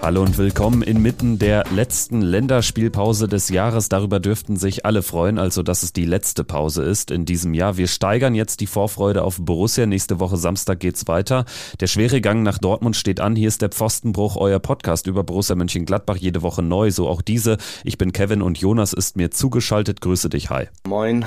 Hallo und willkommen inmitten der letzten Länderspielpause des Jahres. Darüber dürften sich alle freuen, also dass es die letzte Pause ist in diesem Jahr. Wir steigern jetzt die Vorfreude auf Borussia. Nächste Woche Samstag geht's weiter. Der schwere Gang nach Dortmund steht an. Hier ist der Pfostenbruch, euer Podcast über Borussia Mönchengladbach, jede Woche neu, so auch diese. Ich bin Kevin und Jonas ist mir zugeschaltet. Grüße dich, hi. Moin.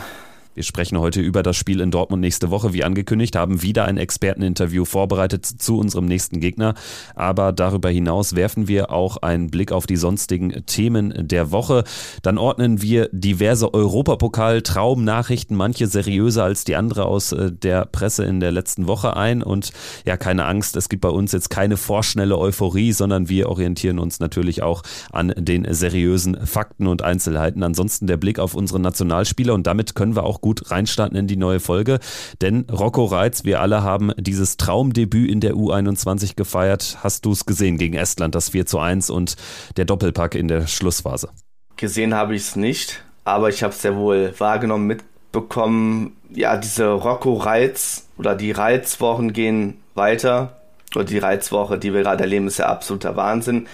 Wir sprechen heute über das Spiel in Dortmund nächste Woche. Wie angekündigt, haben wieder ein Experteninterview vorbereitet zu unserem nächsten Gegner. Aber darüber hinaus werfen wir auch einen Blick auf die sonstigen Themen der Woche. Dann ordnen wir diverse Europapokal-Traumnachrichten, manche seriöser als die andere aus äh, der Presse in der letzten Woche ein. Und ja, keine Angst, es gibt bei uns jetzt keine vorschnelle Euphorie, sondern wir orientieren uns natürlich auch an den seriösen Fakten und Einzelheiten. Ansonsten der Blick auf unsere Nationalspieler und damit können wir auch gut reinstarten in die neue Folge. Denn Rocco Reitz, wir alle haben dieses Traumdebüt in der U21 gefeiert. Hast du es gesehen gegen Estland, das 4 zu 1 und der Doppelpack in der Schlussphase? Gesehen habe ich es nicht, aber ich habe es sehr wohl wahrgenommen, mitbekommen. Ja, diese Rocco Reiz oder die Reizwochen gehen weiter. Oder die Reizwoche, die wir gerade erleben, ist ja absoluter Wahnsinn.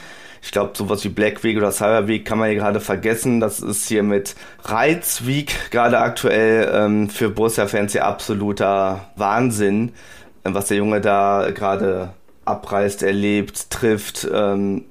Ich glaube, sowas wie Black Week oder Cyber Week kann man hier gerade vergessen. Das ist hier mit Reiz Week gerade aktuell ähm, für Borussia-Fans ja absoluter Wahnsinn, äh, was der Junge da gerade abreißt, erlebt, trifft. Ähm,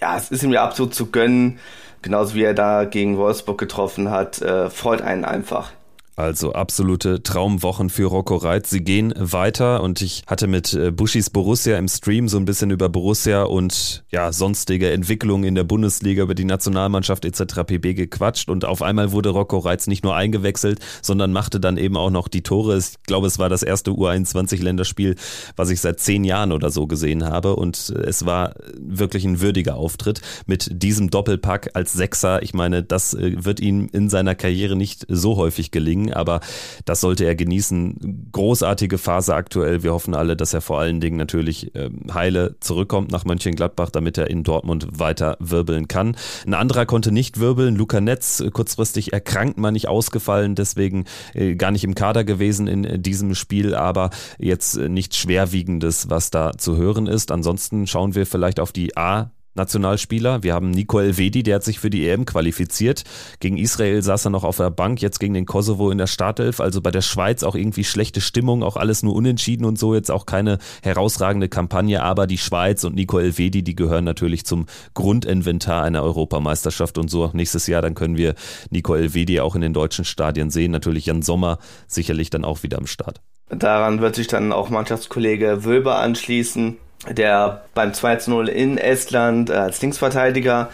ja, es ist ihm ja absolut zu gönnen. Genauso wie er da gegen Wolfsburg getroffen hat, äh, freut einen einfach. Also absolute Traumwochen für Rocco Reitz. Sie gehen weiter und ich hatte mit äh, Buschis Borussia im Stream so ein bisschen über Borussia und ja, sonstige Entwicklungen in der Bundesliga, über die Nationalmannschaft etc. pp. gequatscht und auf einmal wurde Rocco Reitz nicht nur eingewechselt, sondern machte dann eben auch noch die Tore. Ich glaube, es war das erste U21-Länderspiel, was ich seit zehn Jahren oder so gesehen habe und es war wirklich ein würdiger Auftritt mit diesem Doppelpack als Sechser. Ich meine, das äh, wird ihm in seiner Karriere nicht so häufig gelingen aber das sollte er genießen. Großartige Phase aktuell. Wir hoffen alle, dass er vor allen Dingen natürlich ähm, heile zurückkommt nach Mönchengladbach, damit er in Dortmund weiter wirbeln kann. Ein anderer konnte nicht wirbeln. Luca Netz äh, kurzfristig erkrankt, mal nicht ausgefallen, deswegen äh, gar nicht im Kader gewesen in äh, diesem Spiel, aber jetzt nichts Schwerwiegendes, was da zu hören ist. Ansonsten schauen wir vielleicht auf die A Nationalspieler. Wir haben Nico Elvedi, der hat sich für die EM qualifiziert. Gegen Israel saß er noch auf der Bank, jetzt gegen den Kosovo in der Startelf. Also bei der Schweiz auch irgendwie schlechte Stimmung, auch alles nur unentschieden und so. Jetzt auch keine herausragende Kampagne, aber die Schweiz und Nico Elvedi, die gehören natürlich zum Grundinventar einer Europameisterschaft und so nächstes Jahr. Dann können wir Nico Elvedi auch in den deutschen Stadien sehen. Natürlich Jan Sommer sicherlich dann auch wieder am Start. Daran wird sich dann auch Mannschaftskollege Wölber anschließen der beim 2-0 in Estland äh, als Linksverteidiger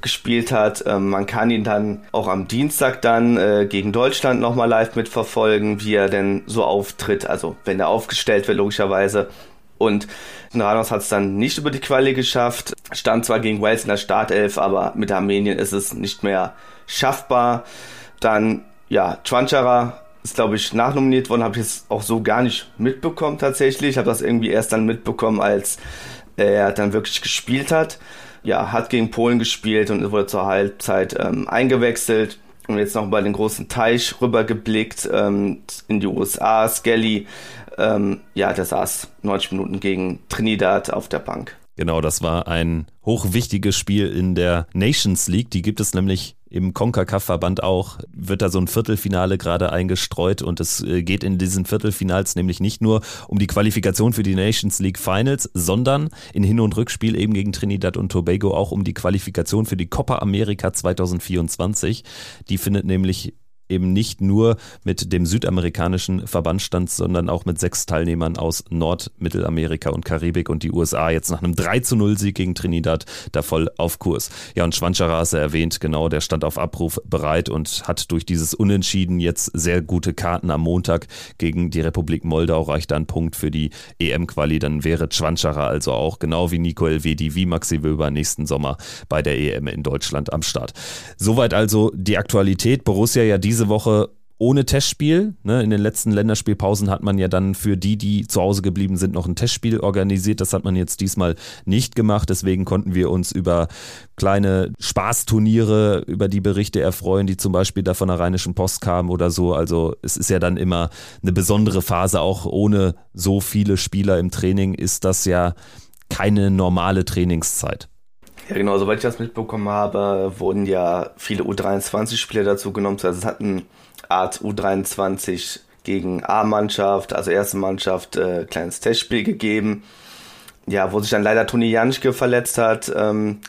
gespielt hat. Ähm, man kann ihn dann auch am Dienstag dann äh, gegen Deutschland nochmal live mitverfolgen, wie er denn so auftritt. Also wenn er aufgestellt wird, logischerweise. Und Ranos hat es dann nicht über die Quali geschafft. Stand zwar gegen Wales in der Startelf, aber mit Armenien ist es nicht mehr schaffbar. Dann, ja, Chwanchara ist, glaube ich, nachnominiert worden, habe ich es auch so gar nicht mitbekommen tatsächlich. Ich habe das irgendwie erst dann mitbekommen, als er dann wirklich gespielt hat. Ja, hat gegen Polen gespielt und wurde zur Halbzeit ähm, eingewechselt. Und jetzt noch über den großen Teich rübergeblickt ähm, in die USA. Skelly, ähm, ja, der saß 90 Minuten gegen Trinidad auf der Bank. Genau, das war ein hochwichtiges Spiel in der Nations League. Die gibt es nämlich im CONCACAF-Verband auch, wird da so ein Viertelfinale gerade eingestreut und es äh, geht in diesen Viertelfinals nämlich nicht nur um die Qualifikation für die Nations League Finals, sondern in Hin- und Rückspiel eben gegen Trinidad und Tobago auch um die Qualifikation für die Copa America 2024. Die findet nämlich eben nicht nur mit dem südamerikanischen Verband stand, sondern auch mit sechs Teilnehmern aus Nord-, Mittelamerika und Karibik und die USA jetzt nach einem 3 zu 0 Sieg gegen Trinidad da voll auf Kurs. Ja, und Schwanschara ist erwähnt, genau, der stand auf Abruf bereit und hat durch dieses Unentschieden jetzt sehr gute Karten am Montag gegen die Republik Moldau, reicht ein Punkt für die EM-Quali, dann wäre Schwanschara also auch genau wie Nico Elvedi, wie Maxi Wöber nächsten Sommer bei der EM in Deutschland am Start. Soweit also die Aktualität. Borussia ja diese diese Woche ohne Testspiel. Ne? In den letzten Länderspielpausen hat man ja dann für die, die zu Hause geblieben sind, noch ein Testspiel organisiert. Das hat man jetzt diesmal nicht gemacht. Deswegen konnten wir uns über kleine Spaßturniere, über die Berichte erfreuen, die zum Beispiel da von der Rheinischen Post kamen oder so. Also es ist ja dann immer eine besondere Phase, auch ohne so viele Spieler im Training ist das ja keine normale Trainingszeit. Ja, genau, soweit ich das mitbekommen habe, wurden ja viele U23-Spieler dazu genommen. Also es hat eine Art U23 gegen A-Mannschaft, also erste Mannschaft, äh, kleines Testspiel gegeben. Ja, wo sich dann leider Toni Janschke verletzt hat, ähm,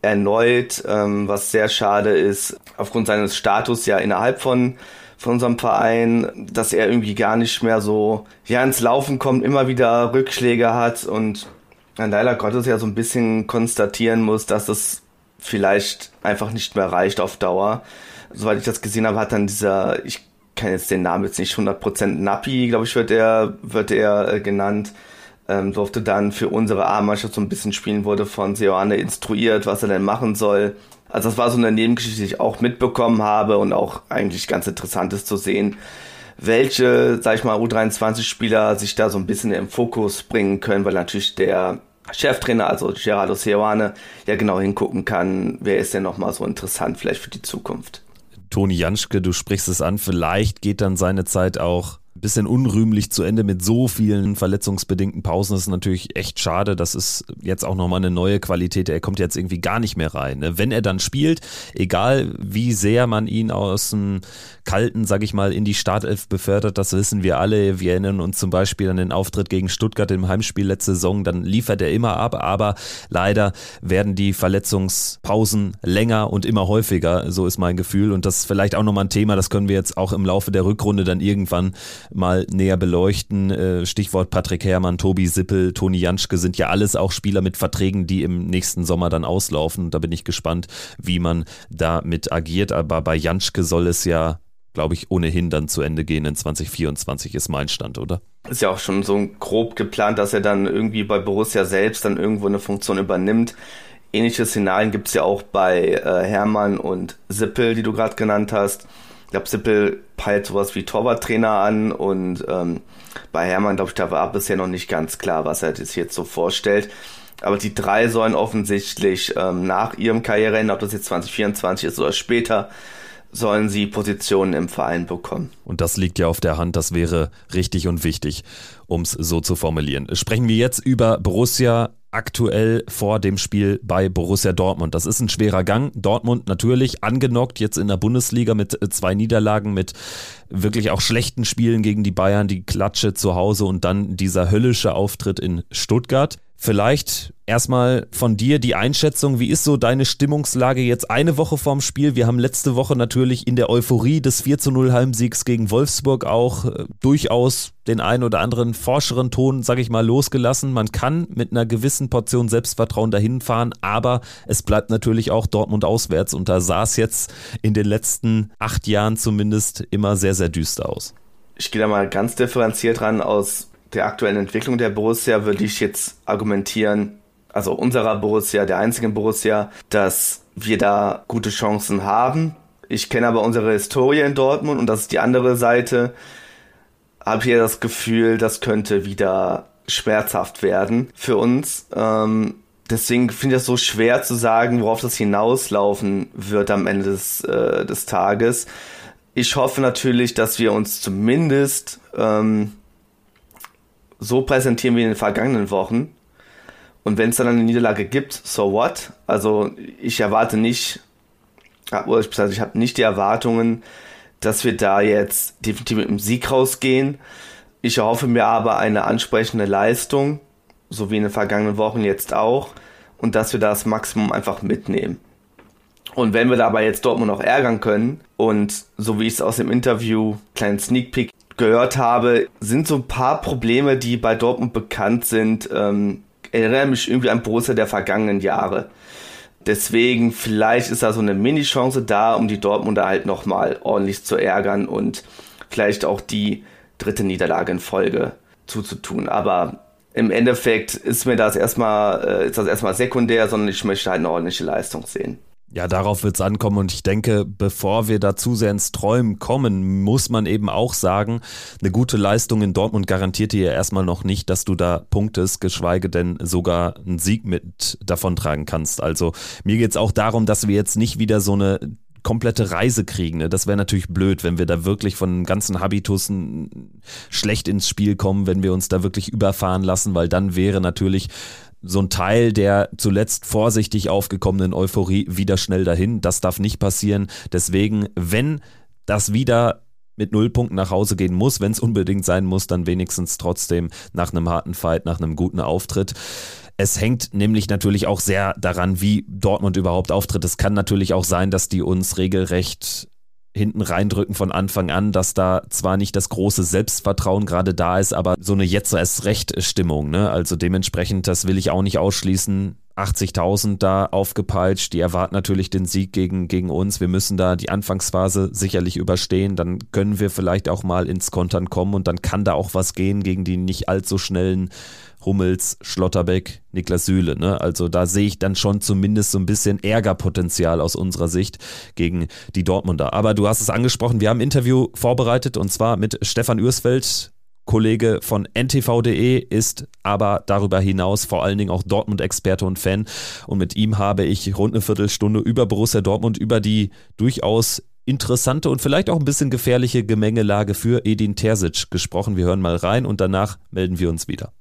erneut, ähm, was sehr schade ist, aufgrund seines Status ja innerhalb von von unserem Verein, dass er irgendwie gar nicht mehr so ja ins Laufen kommt, immer wieder Rückschläge hat und dann leider Gottes ja so ein bisschen konstatieren muss, dass es vielleicht einfach nicht mehr reicht auf Dauer. Soweit ich das gesehen habe, hat dann dieser, ich kann jetzt den Namen jetzt nicht 100% Nappi, glaube ich, wird er, wird er äh, genannt, ähm, durfte dann für unsere A-Mannschaft so ein bisschen spielen, wurde von Seoane instruiert, was er denn machen soll. Also das war so eine Nebengeschichte, die ich auch mitbekommen habe und auch eigentlich ganz interessant ist zu sehen, welche, sag ich mal, U23-Spieler sich da so ein bisschen im Fokus bringen können, weil natürlich der Cheftrainer, also Gerardo Seoane, ja genau hingucken kann, wer ist denn nochmal so interessant vielleicht für die Zukunft. Toni Janschke, du sprichst es an, vielleicht geht dann seine Zeit auch bisschen unrühmlich zu Ende mit so vielen verletzungsbedingten Pausen. Das ist natürlich echt schade. Das ist jetzt auch nochmal eine neue Qualität. Er kommt jetzt irgendwie gar nicht mehr rein. Ne? Wenn er dann spielt, egal wie sehr man ihn aus dem Kalten, sag ich mal, in die Startelf befördert, das wissen wir alle. Wir erinnern uns zum Beispiel an den Auftritt gegen Stuttgart im Heimspiel letzte Saison. Dann liefert er immer ab, aber leider werden die Verletzungspausen länger und immer häufiger. So ist mein Gefühl. Und das ist vielleicht auch nochmal ein Thema, das können wir jetzt auch im Laufe der Rückrunde dann irgendwann mal näher beleuchten. Äh, Stichwort Patrick Herrmann, Tobi Sippel, Toni Janschke sind ja alles auch Spieler mit Verträgen, die im nächsten Sommer dann auslaufen. Da bin ich gespannt, wie man damit agiert. Aber bei Janschke soll es ja glaube ich, ohnehin dann zu Ende gehen in 2024 ist mein Stand, oder? Ist ja auch schon so grob geplant, dass er dann irgendwie bei Borussia selbst dann irgendwo eine Funktion übernimmt. Ähnliche Szenarien gibt es ja auch bei äh, Hermann und Sippel, die du gerade genannt hast. Ich glaube, Sippel peilt sowas wie Torwarttrainer an und ähm, bei Hermann, glaube ich, da war bisher noch nicht ganz klar, was er sich jetzt so vorstellt. Aber die drei sollen offensichtlich ähm, nach ihrem Karriereende, ob das jetzt 2024 ist oder später, sollen sie Positionen im Verein bekommen. Und das liegt ja auf der Hand, das wäre richtig und wichtig, um es so zu formulieren. Sprechen wir jetzt über Borussia aktuell vor dem Spiel bei Borussia Dortmund. Das ist ein schwerer Gang. Dortmund natürlich angenockt jetzt in der Bundesliga mit äh, zwei Niederlagen, mit wirklich auch schlechten Spielen gegen die Bayern, die Klatsche zu Hause und dann dieser höllische Auftritt in Stuttgart. Vielleicht erstmal von dir die Einschätzung, wie ist so deine Stimmungslage jetzt eine Woche vorm Spiel? Wir haben letzte Woche natürlich in der Euphorie des 4 zu 0 Heimsiegs gegen Wolfsburg auch äh, durchaus den einen oder anderen forscheren Ton, sag ich mal, losgelassen. Man kann mit einer gewissen Portion Selbstvertrauen dahin fahren, aber es bleibt natürlich auch Dortmund auswärts und da sah es jetzt in den letzten acht Jahren zumindest immer sehr, sehr düster aus. Ich gehe da mal ganz differenziert ran aus der aktuellen Entwicklung der Borussia würde ich jetzt argumentieren, also unserer Borussia, der einzigen Borussia, dass wir da gute Chancen haben. Ich kenne aber unsere Historie in Dortmund und das ist die andere Seite. Habe hier das Gefühl, das könnte wieder schmerzhaft werden für uns. Ähm, deswegen finde ich das so schwer zu sagen, worauf das hinauslaufen wird am Ende des, äh, des Tages. Ich hoffe natürlich, dass wir uns zumindest ähm, so präsentieren wie in den vergangenen Wochen. Und wenn es dann eine Niederlage gibt, so what? Also ich erwarte nicht, oder ich, ich habe nicht die Erwartungen, dass wir da jetzt definitiv mit einem Sieg rausgehen. Ich erhoffe mir aber eine ansprechende Leistung, so wie in den vergangenen Wochen jetzt auch, und dass wir das Maximum einfach mitnehmen. Und wenn wir dabei jetzt Dortmund noch ärgern können und so wie ich es aus dem Interview, kleinen Sneak Peek gehört habe, sind so ein paar Probleme, die bei Dortmund bekannt sind, ähm, erinnern mich irgendwie an Borussia der vergangenen Jahre. Deswegen, vielleicht ist da so eine Mini-Chance da, um die Dortmunder halt nochmal ordentlich zu ärgern und vielleicht auch die dritte Niederlage in Folge zuzutun. Aber im Endeffekt ist mir das erstmal, äh, ist das erstmal sekundär, sondern ich möchte halt eine ordentliche Leistung sehen. Ja, darauf wird es ankommen und ich denke, bevor wir da zu sehr ins Träumen kommen, muss man eben auch sagen, eine gute Leistung in Dortmund garantiert dir ja erstmal noch nicht, dass du da punktest, geschweige denn sogar einen Sieg mit davontragen kannst. Also mir geht es auch darum, dass wir jetzt nicht wieder so eine komplette Reise kriegen. Ne? Das wäre natürlich blöd, wenn wir da wirklich von ganzen Habitus schlecht ins Spiel kommen, wenn wir uns da wirklich überfahren lassen, weil dann wäre natürlich so ein Teil der zuletzt vorsichtig aufgekommenen Euphorie wieder schnell dahin. Das darf nicht passieren. Deswegen, wenn das wieder mit Nullpunkten nach Hause gehen muss, wenn es unbedingt sein muss, dann wenigstens trotzdem nach einem harten Fight, nach einem guten Auftritt. Es hängt nämlich natürlich auch sehr daran, wie Dortmund überhaupt auftritt. Es kann natürlich auch sein, dass die uns regelrecht hinten reindrücken von Anfang an, dass da zwar nicht das große Selbstvertrauen gerade da ist, aber so eine jetzt erst recht Stimmung. Ne? Also dementsprechend, das will ich auch nicht ausschließen. 80.000 da aufgepeitscht. Die erwarten natürlich den Sieg gegen, gegen uns. Wir müssen da die Anfangsphase sicherlich überstehen. Dann können wir vielleicht auch mal ins Kontern kommen und dann kann da auch was gehen gegen die nicht allzu schnellen Hummels, Schlotterbeck, Niklas Süle. Ne? Also da sehe ich dann schon zumindest so ein bisschen Ärgerpotenzial aus unserer Sicht gegen die Dortmunder. Aber du hast es angesprochen, wir haben ein Interview vorbereitet und zwar mit Stefan Ürsfeld, Kollege von ntv.de, ist aber darüber hinaus vor allen Dingen auch Dortmund-Experte und Fan. Und mit ihm habe ich rund eine Viertelstunde über Borussia Dortmund, über die durchaus interessante und vielleicht auch ein bisschen gefährliche Gemengelage für Edin Terzic gesprochen. Wir hören mal rein und danach melden wir uns wieder.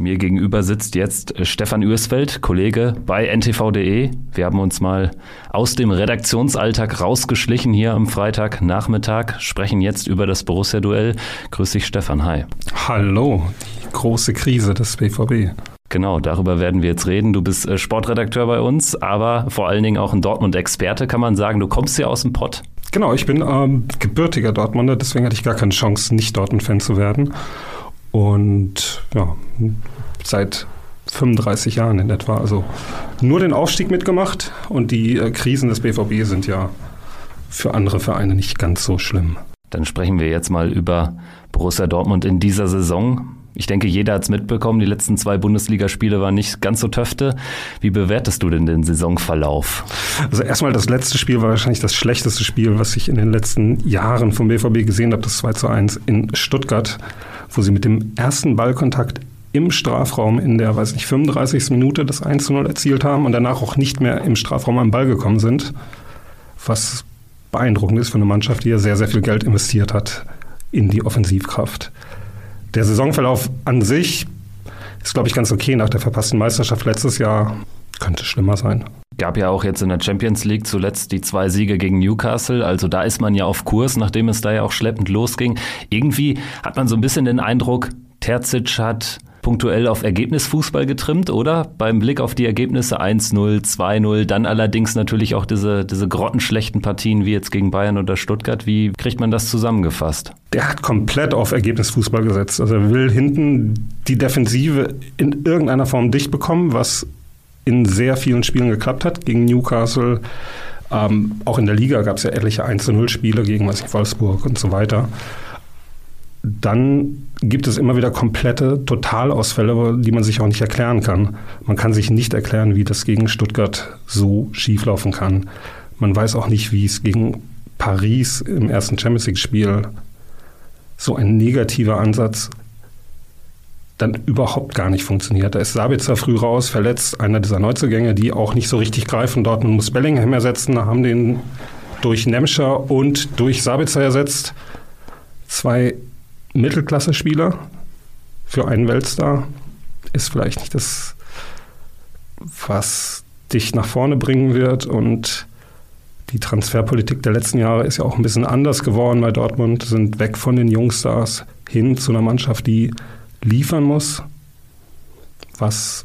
Mir gegenüber sitzt jetzt äh, Stefan Ürsfeld, Kollege bei ntv.de. Wir haben uns mal aus dem Redaktionsalltag rausgeschlichen hier am Freitagnachmittag, sprechen jetzt über das Borussia-Duell. Grüß dich, Stefan. Hi. Hallo, die große Krise des BVB. Genau, darüber werden wir jetzt reden. Du bist äh, Sportredakteur bei uns, aber vor allen Dingen auch ein Dortmund-Experte, kann man sagen. Du kommst ja aus dem Pott. Genau, ich bin ähm, gebürtiger Dortmunder, deswegen hatte ich gar keine Chance, nicht Dortmund-Fan zu werden. Und ja, seit 35 Jahren in etwa. Also nur den Aufstieg mitgemacht und die äh, Krisen des BVB sind ja für andere Vereine nicht ganz so schlimm. Dann sprechen wir jetzt mal über Borussia Dortmund in dieser Saison. Ich denke, jeder hat es mitbekommen. Die letzten zwei Bundesligaspiele waren nicht ganz so töfte. Wie bewertest du denn den Saisonverlauf? Also erstmal das letzte Spiel war wahrscheinlich das schlechteste Spiel, was ich in den letzten Jahren vom BVB gesehen habe. Das 2 zu 1 in Stuttgart wo sie mit dem ersten Ballkontakt im Strafraum in der, weiß nicht, 35. Minute das 1-0 erzielt haben und danach auch nicht mehr im Strafraum am Ball gekommen sind. Was beeindruckend ist für eine Mannschaft, die ja sehr, sehr viel Geld investiert hat in die Offensivkraft. Der Saisonverlauf an sich ist, glaube ich, ganz okay nach der verpassten Meisterschaft letztes Jahr. Könnte schlimmer sein. Gab ja auch jetzt in der Champions League zuletzt die zwei Siege gegen Newcastle. Also da ist man ja auf Kurs, nachdem es da ja auch schleppend losging. Irgendwie hat man so ein bisschen den Eindruck, Terzic hat punktuell auf Ergebnisfußball getrimmt, oder? Beim Blick auf die Ergebnisse 1-0, 2-0, dann allerdings natürlich auch diese, diese grottenschlechten Partien wie jetzt gegen Bayern oder Stuttgart. Wie kriegt man das zusammengefasst? Der hat komplett auf Ergebnisfußball gesetzt. Also er will hinten die Defensive in irgendeiner Form dicht bekommen, was in sehr vielen Spielen geklappt hat, gegen Newcastle. Ähm, auch in der Liga gab es ja etliche 1-0-Spiele gegen was ich, Wolfsburg und so weiter. Dann gibt es immer wieder komplette Totalausfälle, die man sich auch nicht erklären kann. Man kann sich nicht erklären, wie das gegen Stuttgart so schieflaufen kann. Man weiß auch nicht, wie es gegen Paris im ersten Champions League-Spiel so ein negativer Ansatz dann überhaupt gar nicht funktioniert. Da ist Sabitzer früh raus, verletzt, einer dieser Neuzugänge, die auch nicht so richtig greifen. Dort muss Bellingham ersetzen, haben den durch Nemscher und durch Sabitzer ersetzt. Zwei Mittelklasse-Spieler für einen Weltstar ist vielleicht nicht das, was dich nach vorne bringen wird. Und die Transferpolitik der letzten Jahre ist ja auch ein bisschen anders geworden bei Dortmund, sind weg von den Jungstars hin zu einer Mannschaft, die liefern muss, was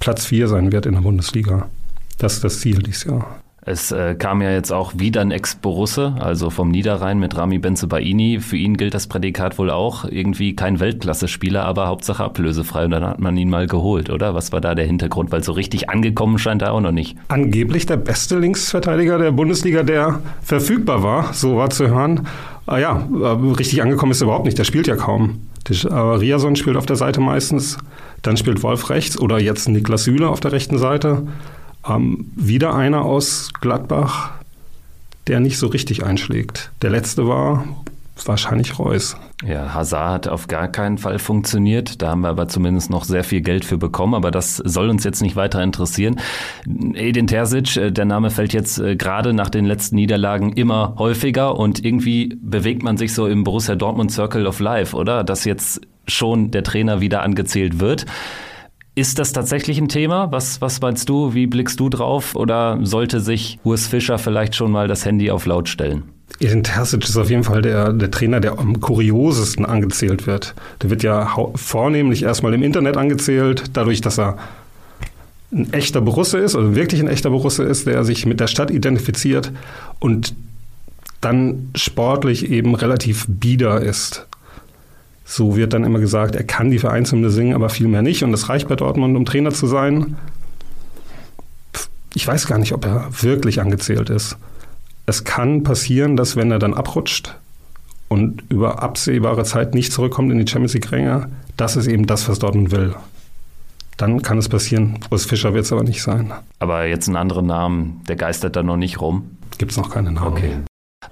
Platz 4 sein wird in der Bundesliga. Das ist das Ziel dieses Jahr. Es äh, kam ja jetzt auch wieder ein Ex-Borusse, also vom Niederrhein mit Rami Benzebaini. Für ihn gilt das Prädikat wohl auch. Irgendwie kein Weltklasse-Spieler, aber Hauptsache ablösefrei. Und dann hat man ihn mal geholt, oder? Was war da der Hintergrund? Weil so richtig angekommen scheint er auch noch nicht. Angeblich der beste Linksverteidiger der Bundesliga, der verfügbar war, so war zu hören. Ah ja, richtig angekommen ist er überhaupt nicht. Der spielt ja kaum. Äh, Riason spielt auf der Seite meistens. Dann spielt Wolf rechts oder jetzt Niklas Süle auf der rechten Seite. Ähm, wieder einer aus Gladbach, der nicht so richtig einschlägt. Der letzte war wahrscheinlich Reus. Ja, Hazard hat auf gar keinen Fall funktioniert. Da haben wir aber zumindest noch sehr viel Geld für bekommen. Aber das soll uns jetzt nicht weiter interessieren. Edin Terzic, äh, der Name fällt jetzt äh, gerade nach den letzten Niederlagen immer häufiger und irgendwie bewegt man sich so im Borussia Dortmund Circle of Life, oder? Dass jetzt schon der Trainer wieder angezählt wird. Ist das tatsächlich ein Thema? Was, was meinst du? Wie blickst du drauf? Oder sollte sich Urs Fischer vielleicht schon mal das Handy auf laut stellen? Edin Terzic ist auf jeden Fall der, der Trainer, der am kuriosesten angezählt wird. Der wird ja vornehmlich erstmal im Internet angezählt, dadurch, dass er ein echter Borusse ist, also wirklich ein echter Borusse ist, der sich mit der Stadt identifiziert und dann sportlich eben relativ bieder ist. So wird dann immer gesagt, er kann die Vereinshymne singen, aber viel mehr nicht und das reicht bei Dortmund, um Trainer zu sein. Ich weiß gar nicht, ob er wirklich angezählt ist es kann passieren, dass wenn er dann abrutscht und über absehbare Zeit nicht zurückkommt in die Champions League-Ränge, das ist eben das, was Dortmund will. Dann kann es passieren. Urs Fischer wird es aber nicht sein. Aber jetzt einen anderen Namen, der geistert da noch nicht rum? Gibt es noch keinen Namen. Okay.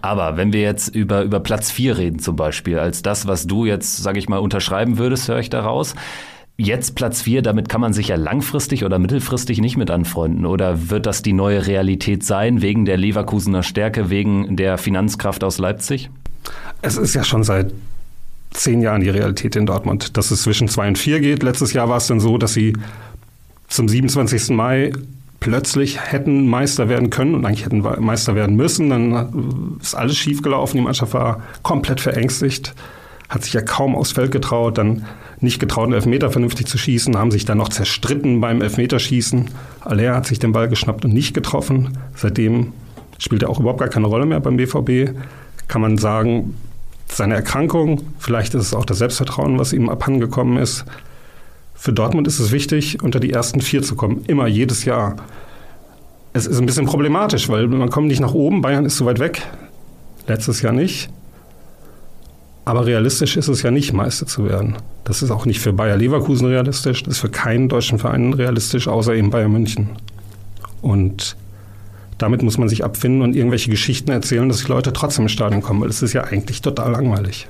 Aber wenn wir jetzt über, über Platz 4 reden zum Beispiel, als das, was du jetzt, sage ich mal, unterschreiben würdest, höre ich daraus. Jetzt Platz 4, damit kann man sich ja langfristig oder mittelfristig nicht mit anfreunden. Oder wird das die neue Realität sein, wegen der Leverkusener Stärke, wegen der Finanzkraft aus Leipzig? Es ist ja schon seit zehn Jahren die Realität in Dortmund, dass es zwischen 2 und 4 geht. Letztes Jahr war es dann so, dass sie zum 27. Mai plötzlich hätten Meister werden können und eigentlich hätten Meister werden müssen. Dann ist alles schiefgelaufen. Die Mannschaft war komplett verängstigt, hat sich ja kaum aufs Feld getraut. Dann nicht getraut, einen Elfmeter vernünftig zu schießen, haben sich dann noch zerstritten beim Elfmeterschießen. Aller hat sich den Ball geschnappt und nicht getroffen. Seitdem spielt er auch überhaupt gar keine Rolle mehr beim BVB. Kann man sagen, seine Erkrankung, vielleicht ist es auch das Selbstvertrauen, was ihm abhandengekommen ist. Für Dortmund ist es wichtig, unter die ersten vier zu kommen, immer, jedes Jahr. Es ist ein bisschen problematisch, weil man kommt nicht nach oben, Bayern ist so weit weg, letztes Jahr nicht. Aber realistisch ist es ja nicht, Meister zu werden. Das ist auch nicht für Bayer Leverkusen realistisch, das ist für keinen deutschen Verein realistisch, außer eben Bayern München. Und damit muss man sich abfinden und irgendwelche Geschichten erzählen, dass die Leute trotzdem ins Stadion kommen, weil es ist ja eigentlich total langweilig.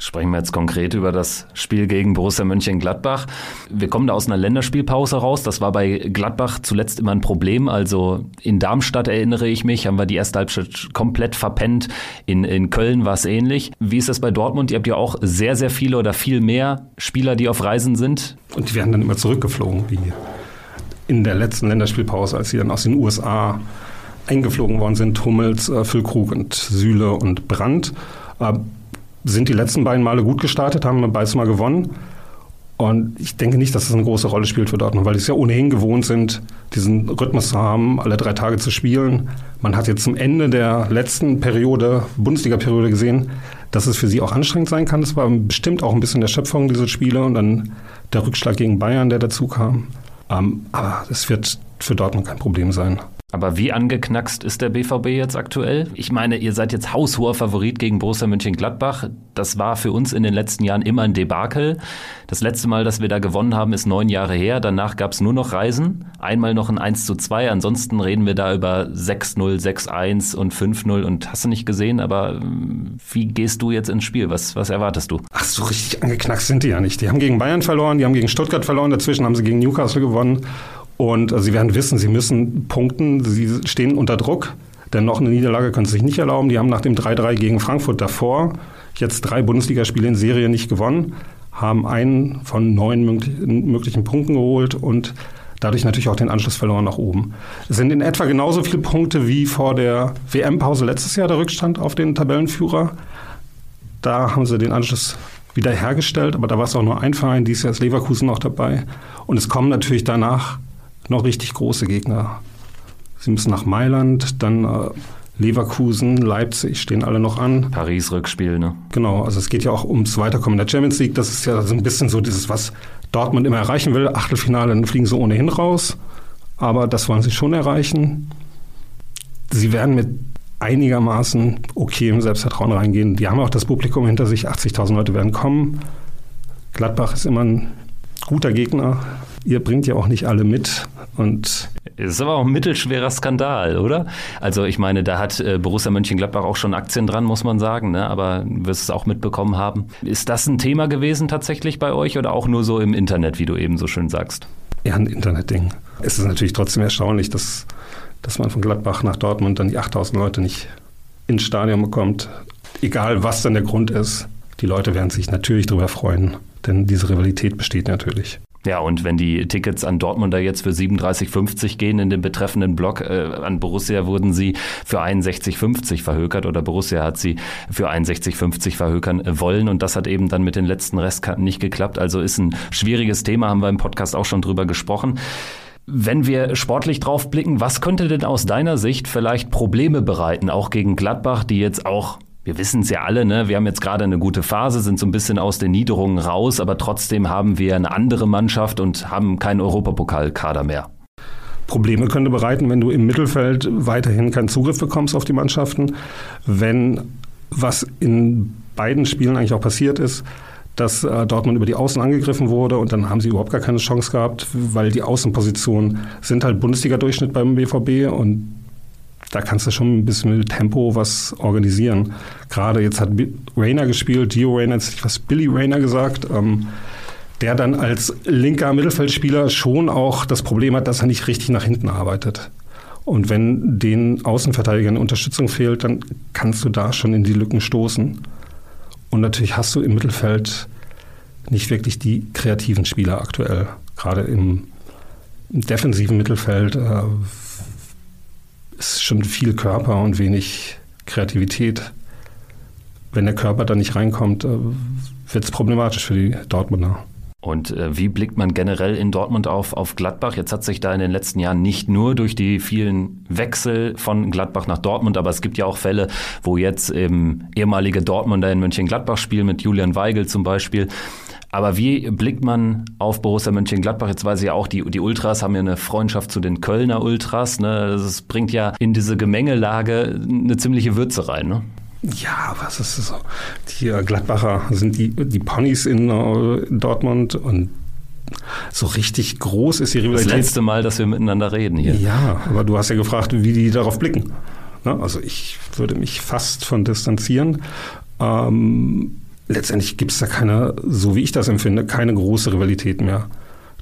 Sprechen wir jetzt konkret über das Spiel gegen Borussia Mönchengladbach. Wir kommen da aus einer Länderspielpause raus. Das war bei Gladbach zuletzt immer ein Problem. Also in Darmstadt erinnere ich mich, haben wir die erste Halbzeit komplett verpennt. In, in Köln war es ähnlich. Wie ist das bei Dortmund? Ihr habt ja auch sehr, sehr viele oder viel mehr Spieler, die auf Reisen sind. Und die werden dann immer zurückgeflogen, wie in der letzten Länderspielpause, als sie dann aus den USA eingeflogen worden sind. Hummels, äh, Füllkrug und Süle und Brandt. Sind die letzten beiden Male gut gestartet, haben beides mal gewonnen. Und ich denke nicht, dass das eine große Rolle spielt für Dortmund, weil die es ja ohnehin gewohnt sind, diesen Rhythmus zu haben, alle drei Tage zu spielen. Man hat jetzt zum Ende der letzten Periode, Bundesliga-Periode gesehen, dass es für sie auch anstrengend sein kann. Das war bestimmt auch ein bisschen der Schöpfung dieser Spiele und dann der Rückschlag gegen Bayern, der dazu kam. Ähm, aber es wird für Dortmund kein Problem sein. Aber wie angeknackst ist der BVB jetzt aktuell? Ich meine, ihr seid jetzt haushoher Favorit gegen Borussia Mönchengladbach. Das war für uns in den letzten Jahren immer ein Debakel. Das letzte Mal, dass wir da gewonnen haben, ist neun Jahre her. Danach gab es nur noch Reisen. Einmal noch ein 1 zu 2. Ansonsten reden wir da über 6-0, 6-1 und 5-0 und hast du nicht gesehen. Aber ähm, wie gehst du jetzt ins Spiel? Was, was erwartest du? Ach, so richtig angeknackst sind die ja nicht. Die haben gegen Bayern verloren, die haben gegen Stuttgart verloren. Dazwischen haben sie gegen Newcastle gewonnen. Und äh, sie werden wissen, sie müssen punkten. Sie stehen unter Druck. Denn noch eine Niederlage können sie sich nicht erlauben. Die haben nach dem 3-3 gegen Frankfurt davor jetzt drei Bundesligaspiele in Serie nicht gewonnen, haben einen von neun möglichen Punkten geholt und dadurch natürlich auch den Anschluss verloren nach oben. Es sind in etwa genauso viele Punkte wie vor der WM-Pause letztes Jahr der Rückstand auf den Tabellenführer. Da haben sie den Anschluss wieder hergestellt, aber da war es auch nur ein Verein, dieses Jahr ist Leverkusen noch dabei. Und es kommen natürlich danach noch richtig große Gegner. Sie müssen nach Mailand, dann äh, Leverkusen, Leipzig stehen alle noch an. Paris Rückspiel, ne? Genau, also es geht ja auch ums Weiterkommen in der Champions League. Das ist ja so ein bisschen so dieses, was Dortmund immer erreichen will. Achtelfinale, dann fliegen sie ohnehin raus. Aber das wollen sie schon erreichen. Sie werden mit einigermaßen okayem Selbstvertrauen reingehen. Die haben auch das Publikum hinter sich. 80.000 Leute werden kommen. Gladbach ist immer ein guter Gegner. Ihr bringt ja auch nicht alle mit und das ist aber auch ein mittelschwerer Skandal, oder? Also ich meine, da hat äh, Borussia Mönchengladbach auch schon Aktien dran, muss man sagen, ne? aber du wirst es auch mitbekommen haben. Ist das ein Thema gewesen tatsächlich bei euch oder auch nur so im Internet, wie du eben so schön sagst? Ja, ein Internetding. Es ist natürlich trotzdem erstaunlich, dass, dass man von Gladbach nach Dortmund dann die 8000 Leute nicht ins Stadion bekommt. Egal, was dann der Grund ist, die Leute werden sich natürlich darüber freuen, denn diese Rivalität besteht natürlich. Ja, und wenn die Tickets an Dortmunder jetzt für 37,50 gehen in dem betreffenden Block, äh, an Borussia wurden sie für 61,50 verhökert oder Borussia hat sie für 61,50 verhökern wollen und das hat eben dann mit den letzten Restkarten nicht geklappt. Also ist ein schwieriges Thema, haben wir im Podcast auch schon drüber gesprochen. Wenn wir sportlich drauf blicken, was könnte denn aus deiner Sicht vielleicht Probleme bereiten, auch gegen Gladbach, die jetzt auch wir wissen es ja alle, ne? wir haben jetzt gerade eine gute Phase, sind so ein bisschen aus den Niederungen raus, aber trotzdem haben wir eine andere Mannschaft und haben keinen Europapokalkader mehr. Probleme könnte bereiten, wenn du im Mittelfeld weiterhin keinen Zugriff bekommst auf die Mannschaften. Wenn, was in beiden Spielen eigentlich auch passiert ist, dass äh, Dortmund über die Außen angegriffen wurde und dann haben sie überhaupt gar keine Chance gehabt, weil die Außenpositionen sind halt Bundesliga-Durchschnitt beim BVB und da kannst du schon ein bisschen mit Tempo was organisieren. Gerade jetzt hat Rainer gespielt, Gio Rainer, jetzt ich was Billy Rainer gesagt, ähm, der dann als linker Mittelfeldspieler schon auch das Problem hat, dass er nicht richtig nach hinten arbeitet. Und wenn den Außenverteidigern Unterstützung fehlt, dann kannst du da schon in die Lücken stoßen. Und natürlich hast du im Mittelfeld nicht wirklich die kreativen Spieler aktuell. Gerade im, im defensiven Mittelfeld äh, ist schon viel Körper und wenig Kreativität. Wenn der Körper da nicht reinkommt, äh, wird es problematisch für die Dortmunder. Und äh, wie blickt man generell in Dortmund auf, auf Gladbach? Jetzt hat sich da in den letzten Jahren nicht nur durch die vielen Wechsel von Gladbach nach Dortmund, aber es gibt ja auch Fälle, wo jetzt ähm, ehemalige Dortmunder in Mönchengladbach spielen, mit Julian Weigel zum Beispiel. Aber wie blickt man auf Borussia Mönchengladbach? Jetzt weiß ich ja auch, die, die Ultras haben ja eine Freundschaft zu den Kölner Ultras. Ne? Das bringt ja in diese Gemengelage eine ziemliche Würze rein. Ne? Ja, was ist so? Die äh, Gladbacher sind die, die Ponys in uh, Dortmund und so richtig groß ist die Rivalität. Das letzte Mal, dass wir miteinander reden hier. Ja, aber du hast ja gefragt, wie die darauf blicken. Ne? Also ich würde mich fast von distanzieren. Ähm, letztendlich gibt es da keine, so wie ich das empfinde, keine große Rivalität mehr.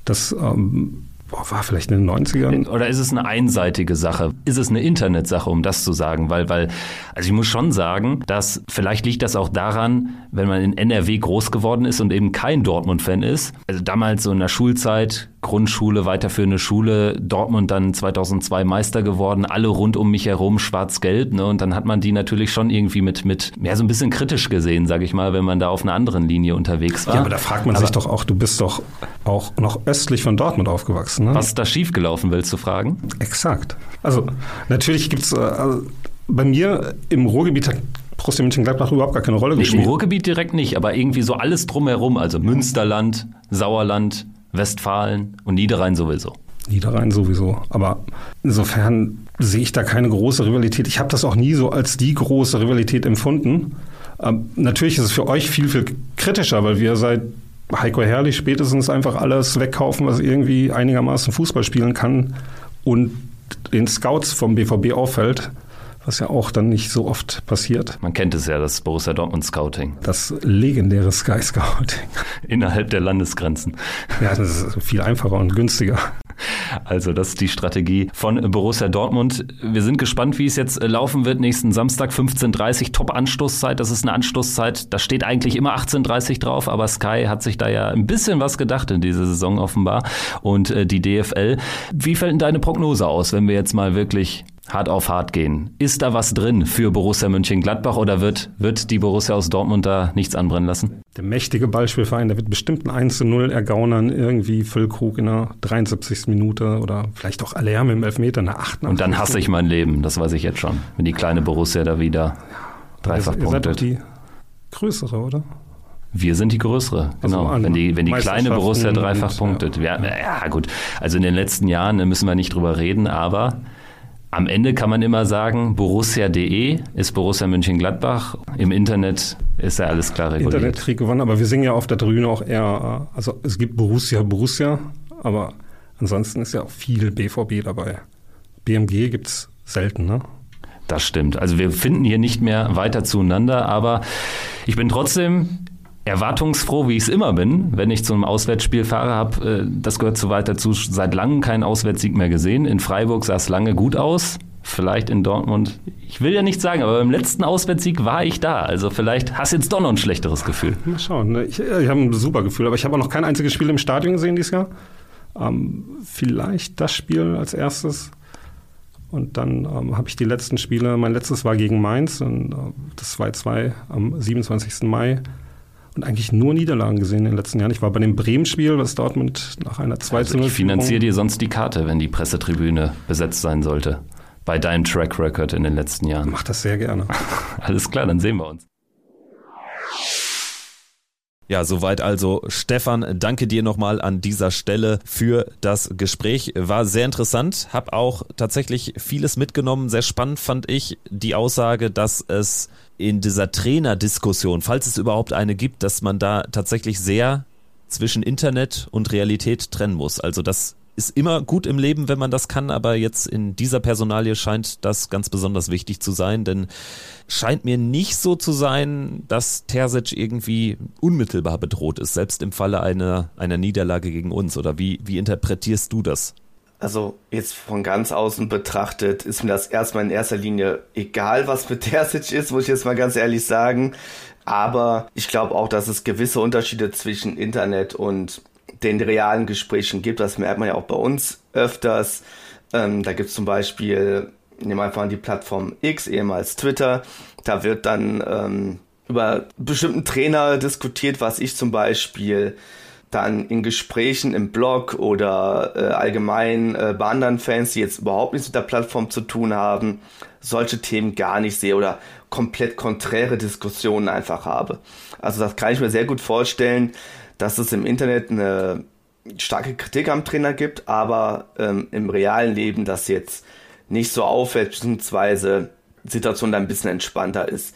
Das ähm, war vielleicht in den 90ern. Oder ist es eine einseitige Sache? Ist es eine Internetsache, um das zu sagen? Weil, weil, also ich muss schon sagen, dass vielleicht liegt das auch daran, wenn man in NRW groß geworden ist und eben kein Dortmund-Fan ist. Also damals so in der Schulzeit Grundschule, weiterführende Schule, Dortmund dann 2002 Meister geworden, alle rund um mich herum schwarz-gelb, ne? Und dann hat man die natürlich schon irgendwie mit, mit, ja, so ein bisschen kritisch gesehen, sag ich mal, wenn man da auf einer anderen Linie unterwegs war. Ja, aber da fragt man aber sich doch auch, du bist doch auch noch östlich von Dortmund aufgewachsen, ne? Was ist da schiefgelaufen, willst du fragen? Exakt. Also, natürlich gibt's, äh, also, bei mir im Ruhrgebiet hat Borussia Mönchengladbach überhaupt gar keine Rolle nee, gespielt. Im Ruhrgebiet direkt nicht, aber irgendwie so alles drumherum, also Münsterland, Sauerland, Westfalen und Niederrhein sowieso. Niederrhein sowieso. Aber insofern sehe ich da keine große Rivalität. Ich habe das auch nie so als die große Rivalität empfunden. Ähm, natürlich ist es für euch viel, viel kritischer, weil wir seit Heiko Herrlich spätestens einfach alles wegkaufen, was irgendwie einigermaßen Fußball spielen kann und den Scouts vom BVB auffällt was ja auch dann nicht so oft passiert. Man kennt es ja, das Borussia Dortmund Scouting. Das legendäre Sky Scouting. Innerhalb der Landesgrenzen. Ja, das ist viel einfacher und günstiger. Also das ist die Strategie von Borussia Dortmund. Wir sind gespannt, wie es jetzt laufen wird. Nächsten Samstag 15.30 Top-Anstoßzeit. Das ist eine Anstoßzeit. Da steht eigentlich immer 18.30 drauf, aber Sky hat sich da ja ein bisschen was gedacht in dieser Saison offenbar. Und äh, die DFL. Wie fällt denn deine Prognose aus, wenn wir jetzt mal wirklich hart auf hart gehen. Ist da was drin für Borussia Mönchengladbach oder wird, wird die Borussia aus Dortmund da nichts anbrennen lassen? Der mächtige Ballspielverein, der wird bestimmt ein 1 zu 0 ergaunern, irgendwie Füllkrug in der 73. Minute oder vielleicht auch Alarm im Elfmeter in der 8. Und dann hasse ich mein Leben, das weiß ich jetzt schon. Wenn die kleine Borussia da wieder dreifach ihr, ihr punktet. Seid die größere, oder? Wir sind die größere, also genau. Wenn die, wenn die kleine Borussia dreifach und, punktet. Ja. ja, gut. Also in den letzten Jahren müssen wir nicht drüber reden, aber Am Ende kann man immer sagen, borussia.de ist Borussia München-Gladbach. Im Internet ist ja alles klar reguliert. Internetkrieg gewonnen, aber wir singen ja auf der Tribüne auch eher, also es gibt Borussia, Borussia, aber ansonsten ist ja auch viel BVB dabei. BMG gibt es selten, ne? Das stimmt. Also wir finden hier nicht mehr weiter zueinander, aber ich bin trotzdem erwartungsfroh, wie ich es immer bin, wenn ich zum Auswärtsspiel fahre, habe, äh, das gehört so weit dazu, seit langem keinen Auswärtssieg mehr gesehen. In Freiburg sah es lange gut aus, vielleicht in Dortmund. Ich will ja nicht sagen, aber beim letzten Auswärtssieg war ich da. Also vielleicht hast du jetzt doch noch ein schlechteres Gefühl. Mal schauen. Ne? Ich, ich habe ein super Gefühl, aber ich habe auch noch kein einziges Spiel im Stadion gesehen dieses Jahr. Ähm, vielleicht das Spiel als erstes. Und dann ähm, habe ich die letzten Spiele, mein letztes war gegen Mainz, und, äh, das 2-2 am 27. Mai und eigentlich nur Niederlagen gesehen in den letzten Jahren. Ich war bei dem Bremen-Spiel, was Dortmund nach einer 2 also Ich finanziere dir sonst die Karte, wenn die Pressetribüne besetzt sein sollte. Bei deinem Track Record in den letzten Jahren. Mach das sehr gerne. Alles klar, dann sehen wir uns. Ja, soweit also Stefan. Danke dir nochmal an dieser Stelle für das Gespräch. War sehr interessant. Hab auch tatsächlich vieles mitgenommen. Sehr spannend fand ich die Aussage, dass es in dieser Trainerdiskussion, falls es überhaupt eine gibt, dass man da tatsächlich sehr zwischen Internet und Realität trennen muss. Also das ist immer gut im Leben, wenn man das kann, aber jetzt in dieser Personalie scheint das ganz besonders wichtig zu sein, denn scheint mir nicht so zu sein, dass Terzic irgendwie unmittelbar bedroht ist, selbst im Falle einer, einer Niederlage gegen uns. Oder wie, wie interpretierst du das? Also jetzt von ganz außen betrachtet ist mir das erstmal in erster Linie egal, was mit Terzic ist, muss ich jetzt mal ganz ehrlich sagen. Aber ich glaube auch, dass es gewisse Unterschiede zwischen Internet und den realen Gesprächen gibt. Das merkt man ja auch bei uns öfters. Ähm, da gibt es zum Beispiel, nehmen wir einfach die Plattform X, ehemals Twitter. Da wird dann ähm, über bestimmten Trainer diskutiert, was ich zum Beispiel dann in Gesprächen im Blog oder äh, allgemein äh, bei anderen Fans, die jetzt überhaupt nichts mit der Plattform zu tun haben, solche Themen gar nicht sehe oder komplett konträre Diskussionen einfach habe. Also das kann ich mir sehr gut vorstellen, dass es im Internet eine starke Kritik am Trainer gibt, aber ähm, im realen Leben das jetzt nicht so auffällt, beziehungsweise Situation da ein bisschen entspannter ist.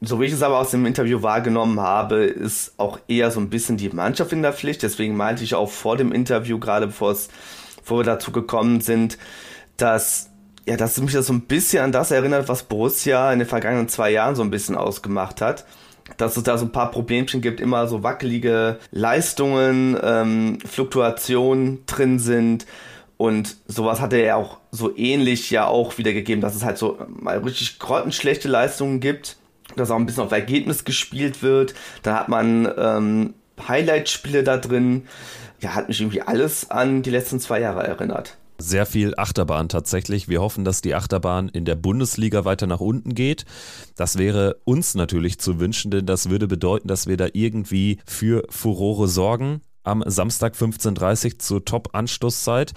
So wie ich es aber aus dem Interview wahrgenommen habe, ist auch eher so ein bisschen die Mannschaft in der Pflicht. Deswegen meinte ich auch vor dem Interview, gerade bevor es, bevor wir dazu gekommen sind, dass ja, dass mich das so ein bisschen an das erinnert, was Borussia in den vergangenen zwei Jahren so ein bisschen ausgemacht hat dass es da so ein paar Problemchen gibt, immer so wackelige Leistungen, ähm, Fluktuationen drin sind. Und sowas hat er ja auch so ähnlich ja auch wiedergegeben, dass es halt so mal richtig grottenschlechte Leistungen gibt, dass auch ein bisschen auf Ergebnis gespielt wird. Da hat man ähm, Highlight-Spiele da drin. Ja, hat mich irgendwie alles an die letzten zwei Jahre erinnert. Sehr viel Achterbahn tatsächlich. Wir hoffen, dass die Achterbahn in der Bundesliga weiter nach unten geht. Das wäre uns natürlich zu wünschen, denn das würde bedeuten, dass wir da irgendwie für Furore sorgen am Samstag 15.30 Uhr zur Top-Anstoßzeit.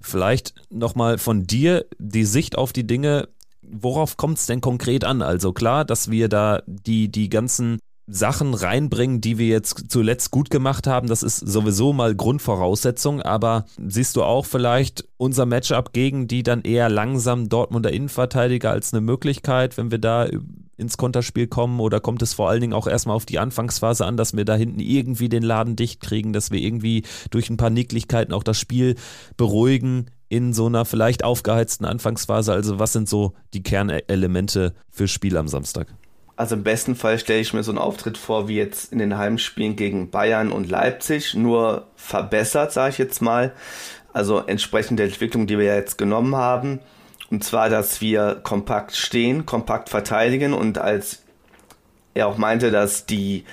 Vielleicht nochmal von dir die Sicht auf die Dinge. Worauf kommt es denn konkret an? Also klar, dass wir da die, die ganzen Sachen reinbringen, die wir jetzt zuletzt gut gemacht haben. Das ist sowieso mal Grundvoraussetzung, aber siehst du auch vielleicht unser Matchup gegen die dann eher langsam Dortmunder Innenverteidiger als eine Möglichkeit, wenn wir da ins Konterspiel kommen oder kommt es vor allen Dingen auch erstmal auf die Anfangsphase an, dass wir da hinten irgendwie den Laden dicht kriegen, dass wir irgendwie durch ein paar Nicklichkeiten auch das Spiel beruhigen in so einer vielleicht aufgeheizten Anfangsphase? Also was sind so die Kernelemente fürs Spiel am Samstag? Also im besten Fall stelle ich mir so einen Auftritt vor wie jetzt in den Heimspielen gegen Bayern und Leipzig, nur verbessert, sage ich jetzt mal. Also entsprechend der Entwicklung, die wir jetzt genommen haben. Und zwar, dass wir kompakt stehen, kompakt verteidigen und als er auch meinte, dass die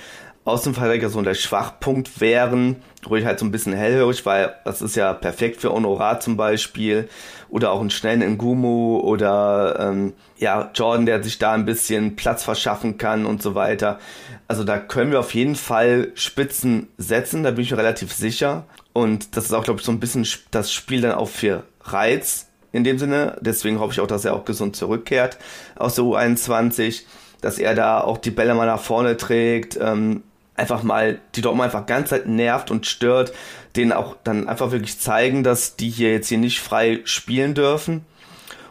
Außenverteidiger so der Schwachpunkt wären, ruhig halt so ein bisschen hellhörig, weil das ist ja perfekt für Honorar zum Beispiel oder auch einen schnellen Ngumu oder ähm, ja, Jordan, der sich da ein bisschen Platz verschaffen kann und so weiter. Also da können wir auf jeden Fall Spitzen setzen, da bin ich mir relativ sicher. Und das ist auch, glaube ich, so ein bisschen das Spiel dann auch für Reiz in dem Sinne. Deswegen hoffe ich auch, dass er auch gesund zurückkehrt aus der U21, dass er da auch die Bälle mal nach vorne trägt, ähm, einfach mal die Dortmund einfach ganz Zeit nervt und stört, denen auch dann einfach wirklich zeigen, dass die hier jetzt hier nicht frei spielen dürfen.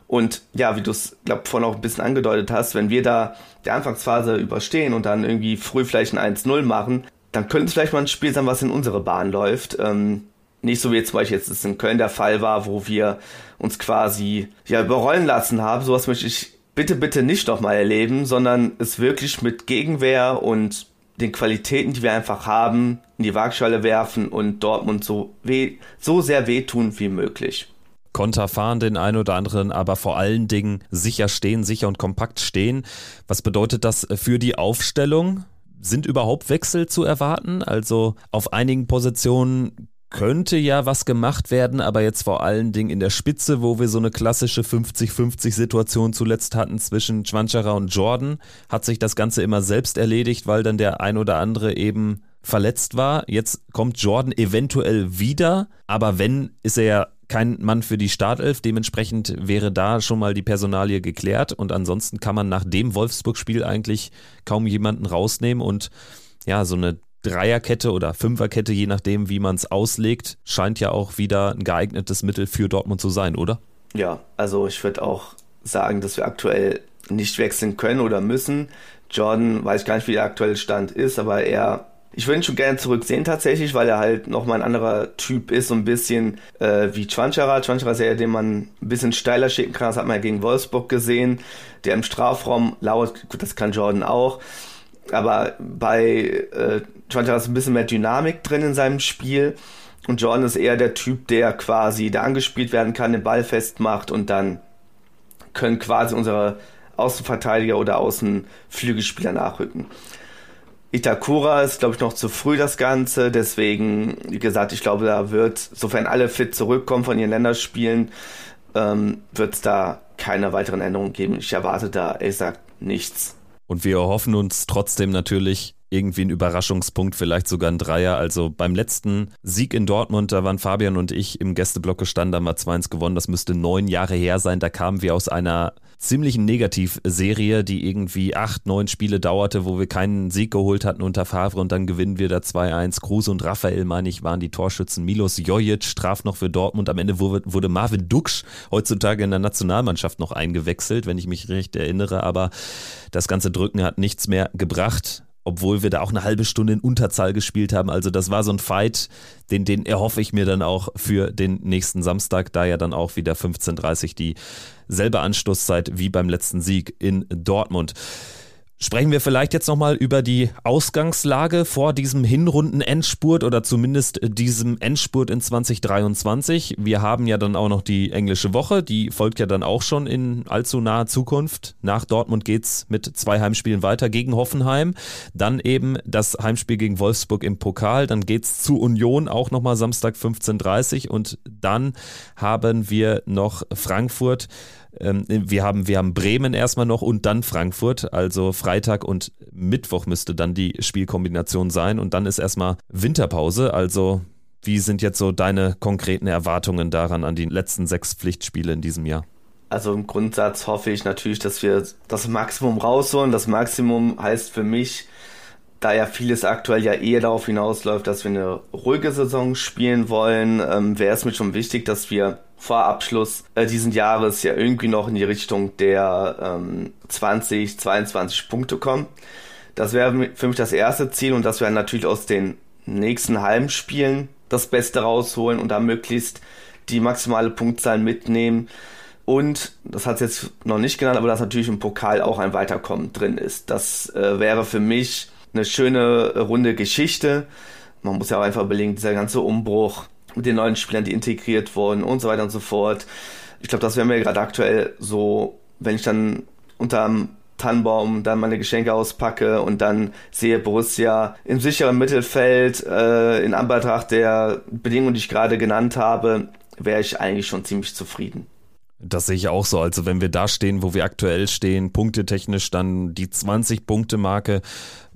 Und ja, wie du es, glaube vorhin auch ein bisschen angedeutet hast, wenn wir da die Anfangsphase überstehen und dann irgendwie früh vielleicht ein 1-0 machen, dann könnte es vielleicht mal ein Spiel sein, was in unsere Bahn läuft. Ähm, nicht so wie jetzt zum Beispiel jetzt es in Köln der Fall war, wo wir uns quasi ja überrollen lassen haben. Sowas möchte ich bitte, bitte nicht nochmal erleben, sondern es wirklich mit Gegenwehr und den Qualitäten, die wir einfach haben, in die Waagschale werfen und Dortmund so, weh, so sehr wehtun wie möglich. Konter fahren den einen oder anderen, aber vor allen Dingen sicher stehen, sicher und kompakt stehen. Was bedeutet das für die Aufstellung? Sind überhaupt Wechsel zu erwarten? Also auf einigen Positionen könnte ja was gemacht werden, aber jetzt vor allen Dingen in der Spitze, wo wir so eine klassische 50-50-Situation zuletzt hatten zwischen Schwanscherer und Jordan, hat sich das Ganze immer selbst erledigt, weil dann der ein oder andere eben verletzt war. Jetzt kommt Jordan eventuell wieder, aber wenn, ist er ja kein Mann für die Startelf. Dementsprechend wäre da schon mal die Personalie geklärt. Und ansonsten kann man nach dem Wolfsburg-Spiel eigentlich kaum jemanden rausnehmen. Und ja, so eine Dreierkette oder Fünferkette, je nachdem, wie man es auslegt, scheint ja auch wieder ein geeignetes Mittel für Dortmund zu sein, oder? Ja, also ich würde auch sagen, dass wir aktuell nicht wechseln können oder müssen. Jordan weiß gar nicht, wie der aktuelle Stand ist, aber er, ich würde ihn schon gerne zurücksehen tatsächlich, weil er halt nochmal ein anderer Typ ist, so ein bisschen äh, wie Chwanchara. Chwanchara ist ja, den man ein bisschen steiler schicken kann, das hat man ja gegen Wolfsburg gesehen, der im Strafraum lauert, gut, das kann Jordan auch aber bei äh, Chwanchara ist ein bisschen mehr Dynamik drin in seinem Spiel. Und Jordan ist eher der Typ, der quasi da angespielt werden kann, den Ball festmacht und dann können quasi unsere Außenverteidiger oder Außenflügelspieler nachrücken. Itakura ist, glaube ich, noch zu früh das Ganze. Deswegen, wie gesagt, ich glaube, da wird, sofern alle fit zurückkommen von ihren Länderspielen, ähm, wird es da keine weiteren Änderungen geben. Ich erwarte da, ehrlich gesagt, nichts. Und wir hoffen uns trotzdem natürlich irgendwie ein Überraschungspunkt, vielleicht sogar ein Dreier. Also beim letzten Sieg in Dortmund, da waren Fabian und ich im Gästeblock gestanden, haben wir 2-1 gewonnen. Das müsste neun Jahre her sein. Da kamen wir aus einer ziemlichen Negativserie, die irgendwie acht, neun Spiele dauerte, wo wir keinen Sieg geholt hatten unter Favre und dann gewinnen wir da 2-1. Kruse und Raphael, meine ich, waren die Torschützen. Milos Jojic straf noch für Dortmund. Am Ende wurde Marvin Duksch heutzutage in der Nationalmannschaft noch eingewechselt, wenn ich mich recht erinnere. Aber das ganze Drücken hat nichts mehr gebracht obwohl wir da auch eine halbe Stunde in Unterzahl gespielt haben. Also das war so ein Fight, den, den erhoffe ich mir dann auch für den nächsten Samstag, da ja dann auch wieder 15.30 die selbe Anstoßzeit wie beim letzten Sieg in Dortmund. Sprechen wir vielleicht jetzt nochmal über die Ausgangslage vor diesem Hinrunden-Endspurt oder zumindest diesem Endspurt in 2023. Wir haben ja dann auch noch die englische Woche, die folgt ja dann auch schon in allzu naher Zukunft. Nach Dortmund geht's mit zwei Heimspielen weiter gegen Hoffenheim. Dann eben das Heimspiel gegen Wolfsburg im Pokal. Dann geht's zu Union auch nochmal Samstag 15.30 und dann haben wir noch Frankfurt wir, haben, wir haben Bremen erstmal noch und dann Frankfurt. Also Freitag und Mittwoch müsste dann die Spielkombination sein. Und dann ist erstmal Winterpause. Also wie sind jetzt so deine konkreten Erwartungen daran an die letzten sechs Pflichtspiele in diesem Jahr? Also im Grundsatz hoffe ich natürlich, dass wir das Maximum rausholen. Das Maximum heißt für mich, da ja vieles aktuell ja eher darauf hinausläuft, dass wir eine ruhige Saison spielen wollen, ähm, wäre es mir schon wichtig, dass wir vor Abschluss äh, diesen Jahres ja irgendwie noch in die Richtung der ähm, 20, 22 Punkte kommen. Das wäre für mich das erste Ziel und dass wir natürlich aus den nächsten Heimspielen das Beste rausholen und da möglichst die maximale Punktzahl mitnehmen. Und, das hat es jetzt noch nicht genannt, aber dass natürlich im Pokal auch ein Weiterkommen drin ist. Das äh, wäre für mich eine schöne runde Geschichte. Man muss ja auch einfach überlegen, dieser ganze Umbruch mit den neuen Spielern, die integriert wurden und so weiter und so fort. Ich glaube, das wäre mir gerade aktuell so, wenn ich dann unterm Tannenbaum dann meine Geschenke auspacke und dann sehe Borussia im sicheren Mittelfeld äh, in Anbetracht der Bedingungen, die ich gerade genannt habe, wäre ich eigentlich schon ziemlich zufrieden. Das sehe ich auch so. Also wenn wir da stehen, wo wir aktuell stehen, punktetechnisch dann die 20-Punkte-Marke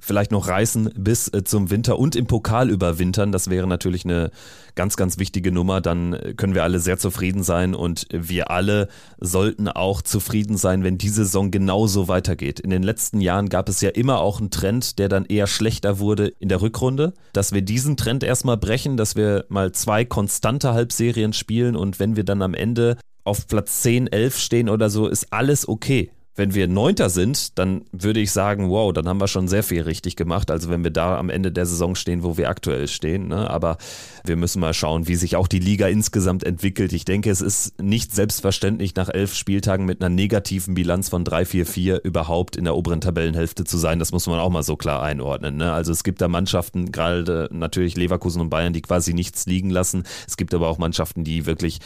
vielleicht noch reißen bis äh, zum Winter und im Pokal überwintern, das wäre natürlich eine ganz, ganz wichtige Nummer. Dann können wir alle sehr zufrieden sein und wir alle sollten auch zufrieden sein, wenn die Saison genauso weitergeht. In den letzten Jahren gab es ja immer auch einen Trend, der dann eher schlechter wurde in der Rückrunde, dass wir diesen Trend erstmal brechen, dass wir mal zwei konstante Halbserien spielen und wenn wir dann am Ende auf Platz 10, 11 stehen oder so, ist alles okay. Wenn wir Neunter sind, dann würde ich sagen, wow, dann haben wir schon sehr viel richtig gemacht. Also wenn wir da am Ende der Saison stehen, wo wir aktuell stehen. Ne? Aber wir müssen mal schauen, wie sich auch die Liga insgesamt entwickelt. Ich denke, es ist nicht selbstverständlich, nach elf Spieltagen mit einer negativen Bilanz von 3-4-4 überhaupt in der oberen Tabellenhälfte zu sein. Das muss man auch mal so klar einordnen. Ne? Also es gibt da Mannschaften, gerade natürlich Leverkusen und Bayern, die quasi nichts liegen lassen. Es gibt aber auch Mannschaften, die wirklich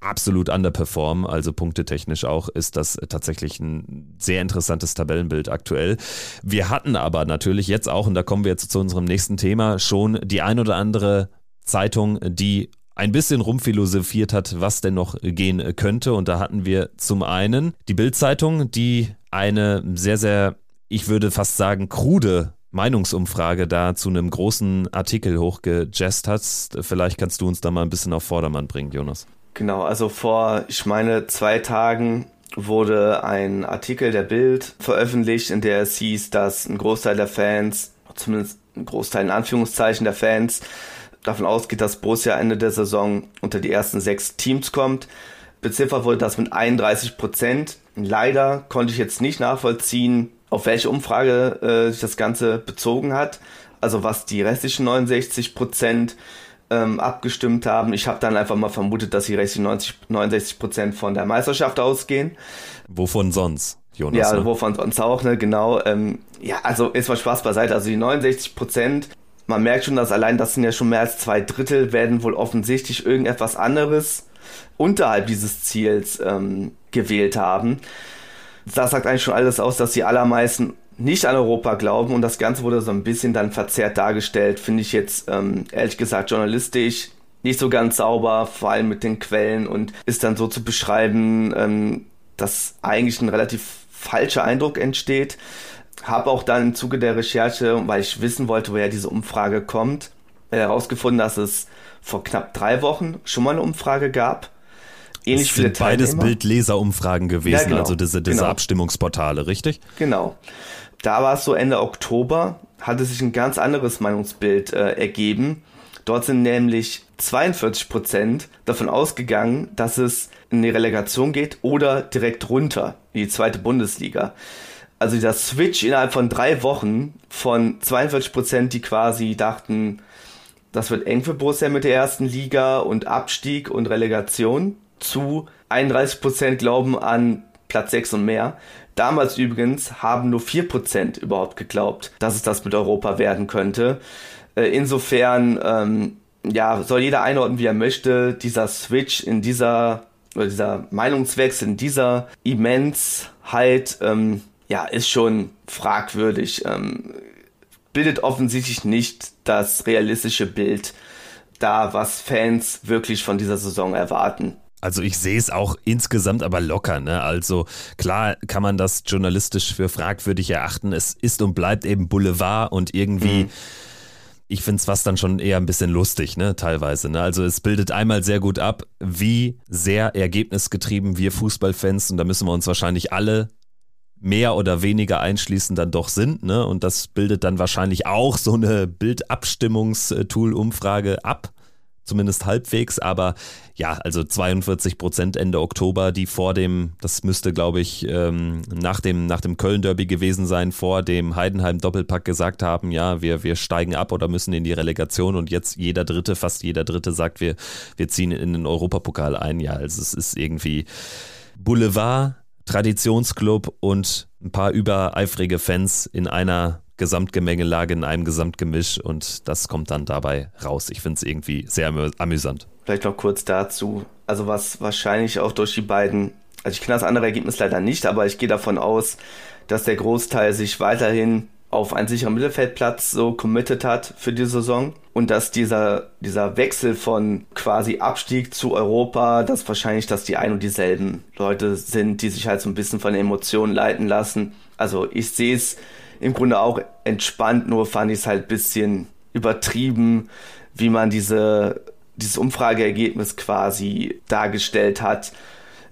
absolut underperformen, also punktetechnisch auch, ist das tatsächlich ein sehr interessantes Tabellenbild aktuell. Wir hatten aber natürlich jetzt auch, und da kommen wir jetzt zu unserem nächsten Thema, schon die ein oder andere Zeitung, die ein bisschen rumphilosophiert hat, was denn noch gehen könnte. Und da hatten wir zum einen die Bildzeitung, die eine sehr, sehr, ich würde fast sagen, krude Meinungsumfrage da zu einem großen Artikel hochgejazzt hat. Vielleicht kannst du uns da mal ein bisschen auf Vordermann bringen, Jonas. Genau, also vor, ich meine, zwei Tagen wurde ein Artikel der Bild veröffentlicht, in der es hieß, dass ein Großteil der Fans, zumindest ein Großteil in Anführungszeichen der Fans, davon ausgeht, dass Borussia Ende der Saison unter die ersten sechs Teams kommt. Beziffert wurde das mit 31 Prozent. Leider konnte ich jetzt nicht nachvollziehen, auf welche Umfrage äh, sich das Ganze bezogen hat. Also was die restlichen 69 Prozent ähm, abgestimmt haben. Ich habe dann einfach mal vermutet, dass restlichen 90, 69 Prozent von der Meisterschaft ausgehen. Wovon sonst? Jonas, ja, ne? wovon sonst auch, ne, genau. Ähm, ja, also ist mal Spaß beiseite. Also die 69 Prozent, man merkt schon, dass allein das sind ja schon mehr als zwei Drittel, werden wohl offensichtlich irgendetwas anderes unterhalb dieses Ziels ähm, gewählt haben. Das sagt eigentlich schon alles aus, dass die allermeisten nicht an Europa glauben und das Ganze wurde so ein bisschen dann verzerrt dargestellt, finde ich jetzt ähm, ehrlich gesagt journalistisch nicht so ganz sauber, vor allem mit den Quellen und ist dann so zu beschreiben, ähm, dass eigentlich ein relativ falscher Eindruck entsteht. Habe auch dann im Zuge der Recherche, weil ich wissen wollte, woher diese Umfrage kommt, herausgefunden, dass es vor knapp drei Wochen schon mal eine Umfrage gab. Ähnlich das sind beides Bildleserumfragen gewesen, ja, genau, also diese, diese genau. Abstimmungsportale, richtig? Genau. Da war es so Ende Oktober, hatte sich ein ganz anderes Meinungsbild äh, ergeben. Dort sind nämlich 42 Prozent davon ausgegangen, dass es in die Relegation geht oder direkt runter in die zweite Bundesliga. Also dieser Switch innerhalb von drei Wochen von 42 Prozent, die quasi dachten, das wird eng für Borussia mit der ersten Liga und Abstieg und Relegation, zu 31 Prozent glauben an Platz 6 und mehr. Damals übrigens haben nur 4% überhaupt geglaubt, dass es das mit Europa werden könnte. Äh, insofern, ähm, ja, soll jeder einordnen, wie er möchte. Dieser Switch in dieser, oder dieser Meinungswechsel in dieser Immensheit, ähm, ja, ist schon fragwürdig. Ähm, bildet offensichtlich nicht das realistische Bild da, was Fans wirklich von dieser Saison erwarten. Also ich sehe es auch insgesamt aber locker. Ne? Also klar kann man das journalistisch für fragwürdig erachten. Es ist und bleibt eben Boulevard und irgendwie... Mhm ich finde es fast dann schon eher ein bisschen lustig, ne, teilweise. Ne? Also es bildet einmal sehr gut ab, wie sehr ergebnisgetrieben wir Fußballfans, und da müssen wir uns wahrscheinlich alle mehr oder weniger einschließen, dann doch sind. Ne? Und das bildet dann wahrscheinlich auch so eine Bildabstimmungstool-Umfrage ab zumindest halbwegs, aber ja, also 42 Prozent Ende Oktober, die vor dem, das müsste glaube ich ähm, nach dem, nach dem Köln-Derby gewesen sein, vor dem Heidenheim-Doppelpack gesagt haben, ja, wir, wir steigen ab oder müssen in die Relegation und jetzt jeder Dritte, fast jeder Dritte sagt, wir, wir ziehen in den Europapokal ein. Ja, also es ist irgendwie Boulevard, Traditionsclub und ein paar übereifrige Fans in einer Gesamtgemengelage in einem Gesamtgemisch und das kommt dann dabei raus. Ich finde es irgendwie sehr amüsant. Vielleicht noch kurz dazu. Also was wahrscheinlich auch durch die beiden, also ich kenne das andere Ergebnis leider nicht, aber ich gehe davon aus, dass der Großteil sich weiterhin auf einen sicheren Mittelfeldplatz so committed hat für die Saison und dass dieser, dieser Wechsel von quasi Abstieg zu Europa, dass wahrscheinlich, dass die ein und dieselben Leute sind, die sich halt so ein bisschen von Emotionen leiten lassen. Also ich sehe es im Grunde auch entspannt, nur fand ich es halt ein bisschen übertrieben, wie man diese, dieses Umfrageergebnis quasi dargestellt hat.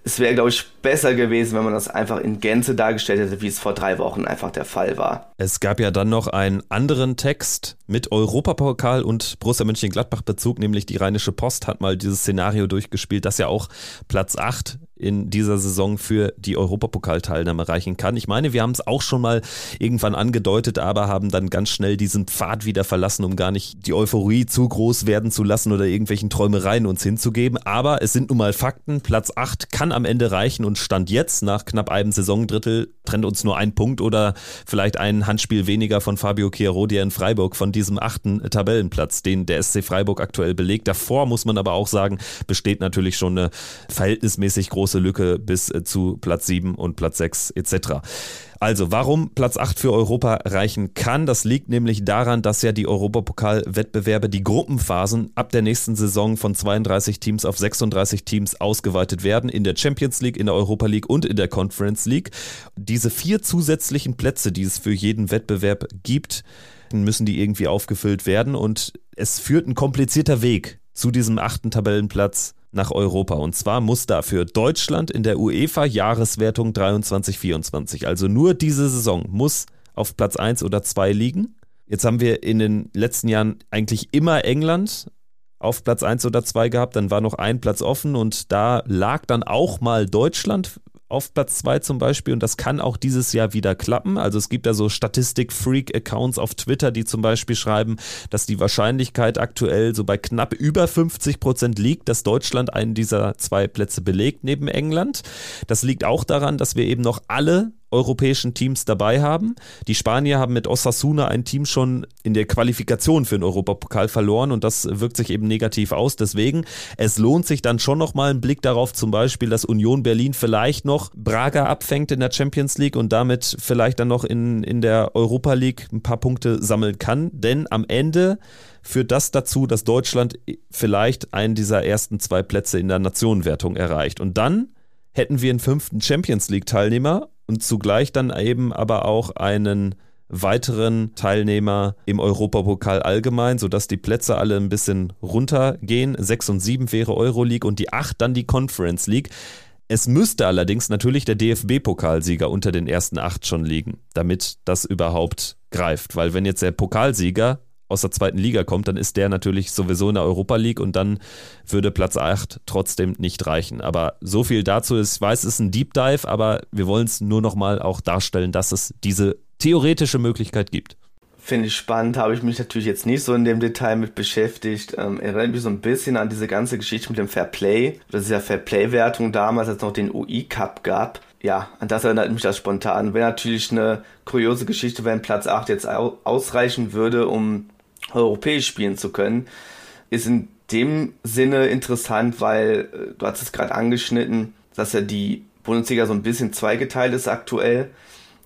es wäre, glaube ich, besser gewesen, wenn man das einfach in Gänze dargestellt hätte, wie es vor drei Wochen einfach der Fall war. Es gab ja dann noch einen anderen Text mit Europapokal und Borussia Mönchengladbach Bezug, nämlich die Rheinische Post hat mal dieses Szenario durchgespielt, dass ja auch Platz 8 in dieser Saison für die Europapokalteilnahme reichen kann. Ich meine, wir haben es auch schon mal irgendwann angedeutet, aber haben dann ganz schnell diesen Pfad wieder verlassen, um gar nicht die Euphorie zu groß werden zu lassen oder irgendwelchen Träumereien uns hinzugeben. Aber es sind nun mal Fakten. Platz 8 kann am Ende reichen und Stand jetzt nach knapp einem Saisondrittel trennt uns nur ein Punkt oder vielleicht ein Handspiel weniger von Fabio Chiarodia in Freiburg von diesem achten Tabellenplatz, den der SC Freiburg aktuell belegt. Davor muss man aber auch sagen, besteht natürlich schon eine verhältnismäßig große große Lücke bis äh, zu Platz 7 und Platz 6 etc. Also, warum Platz 8 für Europa reichen kann, das liegt nämlich daran, dass ja die Europapokal-Wettbewerbe, die Gruppenphasen ab der nächsten Saison von 32 Teams auf 36 Teams ausgeweitet werden, in der Champions League, in der Europa League und in der Conference League. Diese vier zusätzlichen Plätze, die es für jeden Wettbewerb gibt, müssen die irgendwie aufgefüllt werden und es führt ein komplizierter Weg zu diesem achten Tabellenplatz nach Europa. Und zwar muss dafür Deutschland in der UEFA-Jahreswertung 23-24, also nur diese Saison, muss auf Platz 1 oder 2 liegen. Jetzt haben wir in den letzten Jahren eigentlich immer England auf Platz 1 oder 2 gehabt, dann war noch ein Platz offen und da lag dann auch mal Deutschland auf Platz 2 zum Beispiel und das kann auch dieses Jahr wieder klappen. Also es gibt da so Statistik-Freak-Accounts auf Twitter, die zum Beispiel schreiben, dass die Wahrscheinlichkeit aktuell so bei knapp über 50 Prozent liegt, dass Deutschland einen dieser zwei Plätze belegt neben England. Das liegt auch daran, dass wir eben noch alle europäischen Teams dabei haben. Die Spanier haben mit Osasuna ein Team schon in der Qualifikation für den Europapokal verloren und das wirkt sich eben negativ aus. Deswegen, es lohnt sich dann schon nochmal ein Blick darauf, zum Beispiel, dass Union Berlin vielleicht noch Braga abfängt in der Champions League und damit vielleicht dann noch in, in der Europa League ein paar Punkte sammeln kann. Denn am Ende führt das dazu, dass Deutschland vielleicht einen dieser ersten zwei Plätze in der Nationenwertung erreicht. Und dann hätten wir einen fünften Champions League-Teilnehmer und zugleich dann eben aber auch einen weiteren Teilnehmer im Europapokal allgemein, sodass die Plätze alle ein bisschen runtergehen. 6 und 7 wäre Euroleague und die 8 dann die Conference League. Es müsste allerdings natürlich der DFB-Pokalsieger unter den ersten 8 schon liegen, damit das überhaupt greift. Weil wenn jetzt der Pokalsieger aus der zweiten Liga kommt, dann ist der natürlich sowieso in der Europa League und dann würde Platz 8 trotzdem nicht reichen. Aber so viel dazu. Ich weiß, es ist ein Deep Dive, aber wir wollen es nur nochmal auch darstellen, dass es diese theoretische Möglichkeit gibt. Finde ich spannend, habe ich mich natürlich jetzt nicht so in dem Detail mit beschäftigt. Ähm, erinnert mich so ein bisschen an diese ganze Geschichte mit dem Fair Play. Das ist ja Fair Play-Wertung damals, als es noch den UI Cup gab. Ja, an das erinnert mich das spontan. Wäre natürlich eine kuriose Geschichte, wenn Platz 8 jetzt ausreichen würde, um europäisch spielen zu können, ist in dem Sinne interessant, weil äh, du hast es gerade angeschnitten, dass ja die Bundesliga so ein bisschen zweigeteilt ist aktuell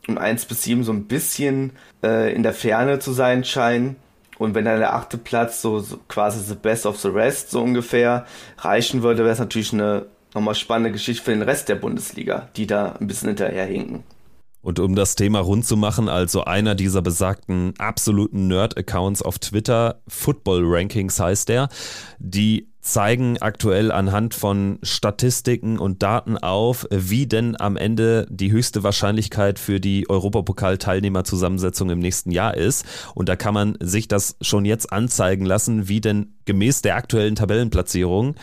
und 1 bis 7 so ein bisschen äh, in der Ferne zu sein scheinen. Und wenn dann der achte Platz so, so quasi the best of the rest so ungefähr reichen würde, wäre es natürlich eine nochmal spannende Geschichte für den Rest der Bundesliga, die da ein bisschen hinterherhinken. Und um das Thema rund zu machen, also einer dieser besagten absoluten Nerd-Accounts auf Twitter, Football Rankings heißt der, die zeigen aktuell anhand von Statistiken und Daten auf, wie denn am Ende die höchste Wahrscheinlichkeit für die Europapokal-Teilnehmerzusammensetzung im nächsten Jahr ist. Und da kann man sich das schon jetzt anzeigen lassen, wie denn gemäß der aktuellen Tabellenplatzierung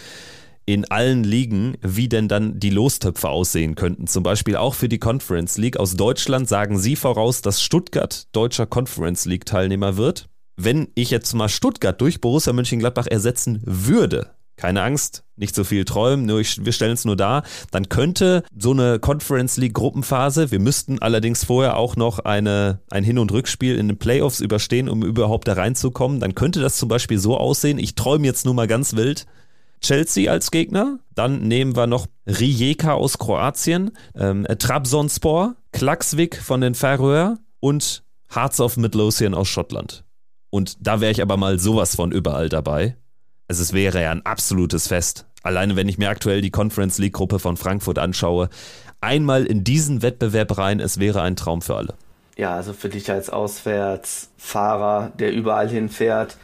in allen Ligen, wie denn dann die Lostöpfe aussehen könnten. Zum Beispiel auch für die Conference League. Aus Deutschland sagen Sie voraus, dass Stuttgart deutscher Conference League Teilnehmer wird. Wenn ich jetzt mal Stuttgart durch Borussia Mönchengladbach ersetzen würde, keine Angst, nicht so viel träumen, nur ich, wir stellen es nur dar, dann könnte so eine Conference League Gruppenphase, wir müssten allerdings vorher auch noch eine, ein Hin- und Rückspiel in den Playoffs überstehen, um überhaupt da reinzukommen, dann könnte das zum Beispiel so aussehen, ich träume jetzt nur mal ganz wild, Chelsea als Gegner. Dann nehmen wir noch Rijeka aus Kroatien, ähm, Trabzonspor, Klaksvik von den Färöer und Hearts of Midlothian aus Schottland. Und da wäre ich aber mal sowas von überall dabei. Also es wäre ja ein absolutes Fest. Alleine wenn ich mir aktuell die Conference League Gruppe von Frankfurt anschaue, einmal in diesen Wettbewerb rein, es wäre ein Traum für alle. Ja, also für dich als Auswärtsfahrer, der überall hinfährt,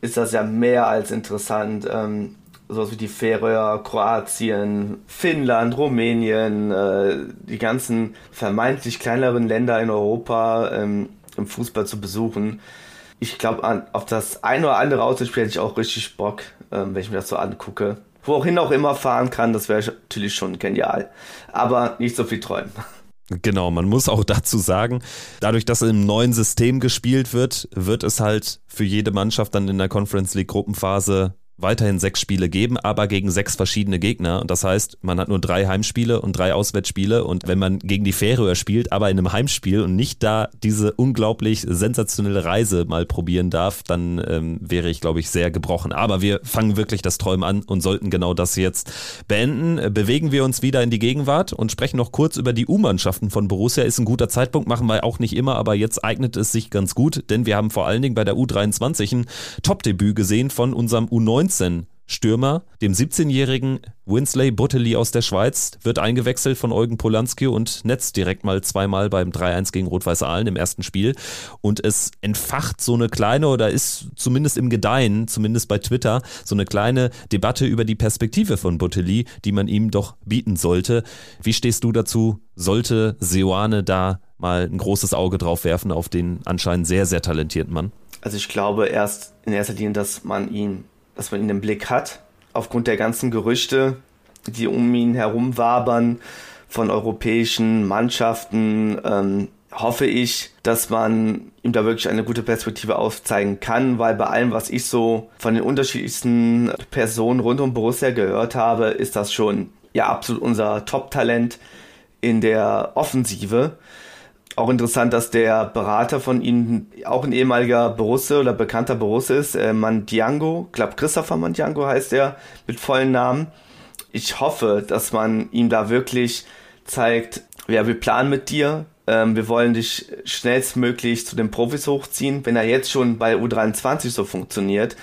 ist das ja mehr als interessant. Ähm, sowas wie die Färöer, Kroatien, Finnland, Rumänien, äh, die ganzen vermeintlich kleineren Länder in Europa ähm, im Fußball zu besuchen. Ich glaube, auf das eine oder andere Autospiel hätte ich auch richtig Bock, ähm, wenn ich mir das so angucke. Wohin auch immer fahren kann, das wäre natürlich schon genial. Aber nicht so viel träumen. Genau, man muss auch dazu sagen, dadurch, dass im neuen System gespielt wird, wird es halt für jede Mannschaft dann in der Conference League Gruppenphase weiterhin sechs Spiele geben, aber gegen sechs verschiedene Gegner. Und das heißt, man hat nur drei Heimspiele und drei Auswärtsspiele. Und wenn man gegen die Färöer spielt, aber in einem Heimspiel und nicht da diese unglaublich sensationelle Reise mal probieren darf, dann ähm, wäre ich, glaube ich, sehr gebrochen. Aber wir fangen wirklich das Träumen an und sollten genau das jetzt beenden. Bewegen wir uns wieder in die Gegenwart und sprechen noch kurz über die U-Mannschaften von Borussia. Ist ein guter Zeitpunkt, machen wir auch nicht immer, aber jetzt eignet es sich ganz gut, denn wir haben vor allen Dingen bei der U23 ein Top-Debüt gesehen von unserem U19 19 Stürmer, dem 17-jährigen Winsley Butteli aus der Schweiz, wird eingewechselt von Eugen Polanski und netzt direkt mal zweimal beim 3-1 gegen Rot-Weiß Aalen im ersten Spiel. Und es entfacht so eine kleine, oder ist zumindest im Gedeihen, zumindest bei Twitter, so eine kleine Debatte über die Perspektive von Butteli, die man ihm doch bieten sollte. Wie stehst du dazu? Sollte Seoane da mal ein großes Auge drauf werfen auf den anscheinend sehr, sehr talentierten Mann? Also ich glaube erst in erster Linie, dass man ihn dass man ihn im Blick hat, aufgrund der ganzen Gerüchte, die um ihn herum wabern von europäischen Mannschaften, ähm, hoffe ich, dass man ihm da wirklich eine gute Perspektive aufzeigen kann, weil bei allem, was ich so von den unterschiedlichsten Personen rund um Borussia gehört habe, ist das schon ja absolut unser Top-Talent in der Offensive. Auch interessant, dass der Berater von ihm auch ein ehemaliger Borusse oder bekannter Borusse ist, äh, Mandiango, glaube Christopher Mandiango heißt er mit vollen Namen. Ich hoffe, dass man ihm da wirklich zeigt, ja, wir planen mit dir, ähm, wir wollen dich schnellstmöglich zu den Profis hochziehen. Wenn er jetzt schon bei U23 so funktioniert,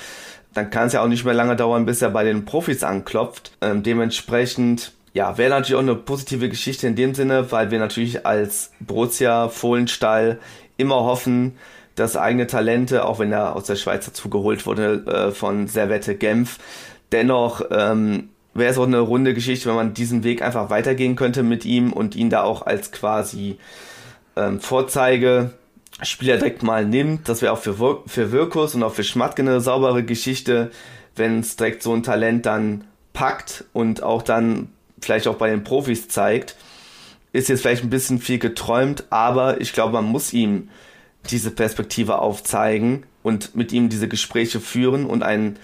dann kann es ja auch nicht mehr lange dauern, bis er bei den Profis anklopft. Ähm, dementsprechend ja, wäre natürlich auch eine positive Geschichte in dem Sinne, weil wir natürlich als Borussia Fohlenstall immer hoffen, dass eigene Talente, auch wenn er aus der Schweiz dazu geholt wurde äh, von Servette Genf, dennoch ähm, wäre es auch eine runde Geschichte, wenn man diesen Weg einfach weitergehen könnte mit ihm und ihn da auch als quasi ähm, Vorzeige Spieler direkt mal nimmt. Das wäre auch für, Wir für Wirkus und auch für Schmatke eine saubere Geschichte, wenn es direkt so ein Talent dann packt und auch dann vielleicht auch bei den Profis zeigt, ist jetzt vielleicht ein bisschen viel geträumt, aber ich glaube, man muss ihm diese Perspektive aufzeigen und mit ihm diese Gespräche führen und einen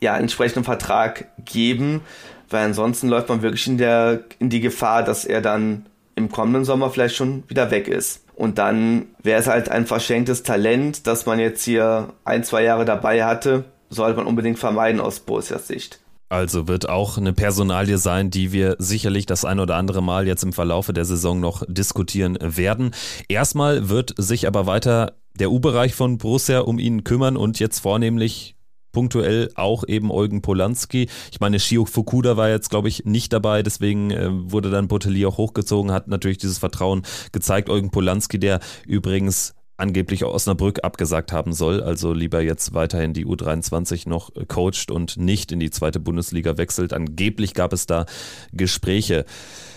ja, entsprechenden Vertrag geben, weil ansonsten läuft man wirklich in, der, in die Gefahr, dass er dann im kommenden Sommer vielleicht schon wieder weg ist. Und dann wäre es halt ein verschenktes Talent, das man jetzt hier ein, zwei Jahre dabei hatte, sollte man unbedingt vermeiden aus Borussias Sicht. Also wird auch eine Personalie sein, die wir sicherlich das ein oder andere Mal jetzt im Verlaufe der Saison noch diskutieren werden. Erstmal wird sich aber weiter der U-Bereich von Borussia um ihn kümmern und jetzt vornehmlich punktuell auch eben Eugen Polanski. Ich meine, Shio Fukuda war jetzt, glaube ich, nicht dabei, deswegen äh, wurde dann Botelli auch hochgezogen, hat natürlich dieses Vertrauen gezeigt. Eugen Polanski, der übrigens angeblich Osnabrück abgesagt haben soll, also lieber jetzt weiterhin die U23 noch coacht und nicht in die zweite Bundesliga wechselt. Angeblich gab es da Gespräche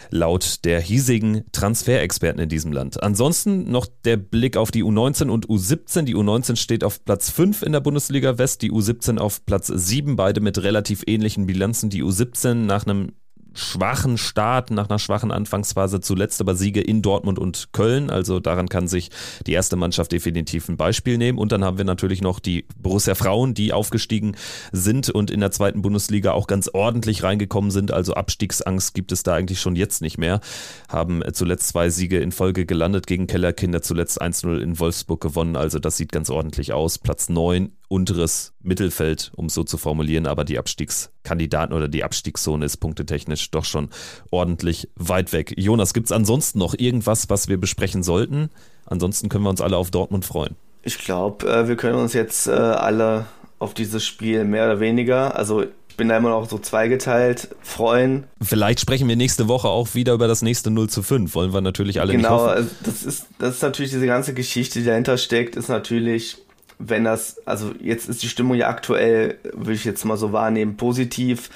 laut der hiesigen Transferexperten in diesem Land. Ansonsten noch der Blick auf die U19 und U17. Die U19 steht auf Platz 5 in der Bundesliga West, die U17 auf Platz 7, beide mit relativ ähnlichen Bilanzen. Die U17 nach einem schwachen Start, nach einer schwachen Anfangsphase zuletzt aber Siege in Dortmund und Köln. Also daran kann sich die erste Mannschaft definitiv ein Beispiel nehmen. Und dann haben wir natürlich noch die Borussia Frauen, die aufgestiegen sind und in der zweiten Bundesliga auch ganz ordentlich reingekommen sind. Also Abstiegsangst gibt es da eigentlich schon jetzt nicht mehr. Haben zuletzt zwei Siege in Folge gelandet gegen Kellerkinder, zuletzt 1-0 in Wolfsburg gewonnen. Also das sieht ganz ordentlich aus. Platz 9 unteres Mittelfeld, um es so zu formulieren, aber die Abstiegskandidaten oder die Abstiegszone ist punktetechnisch doch schon ordentlich weit weg. Jonas, gibt es ansonsten noch irgendwas, was wir besprechen sollten? Ansonsten können wir uns alle auf Dortmund freuen. Ich glaube, äh, wir können uns jetzt äh, alle auf dieses Spiel mehr oder weniger, also ich bin da immer noch so zweigeteilt, freuen. Vielleicht sprechen wir nächste Woche auch wieder über das nächste 0 zu 5. Wollen wir natürlich alle genau, nicht hoffen. Genau, das ist, das ist natürlich diese ganze Geschichte, die dahinter steckt, ist natürlich wenn das, also jetzt ist die Stimmung ja aktuell, würde ich jetzt mal so wahrnehmen, positiv,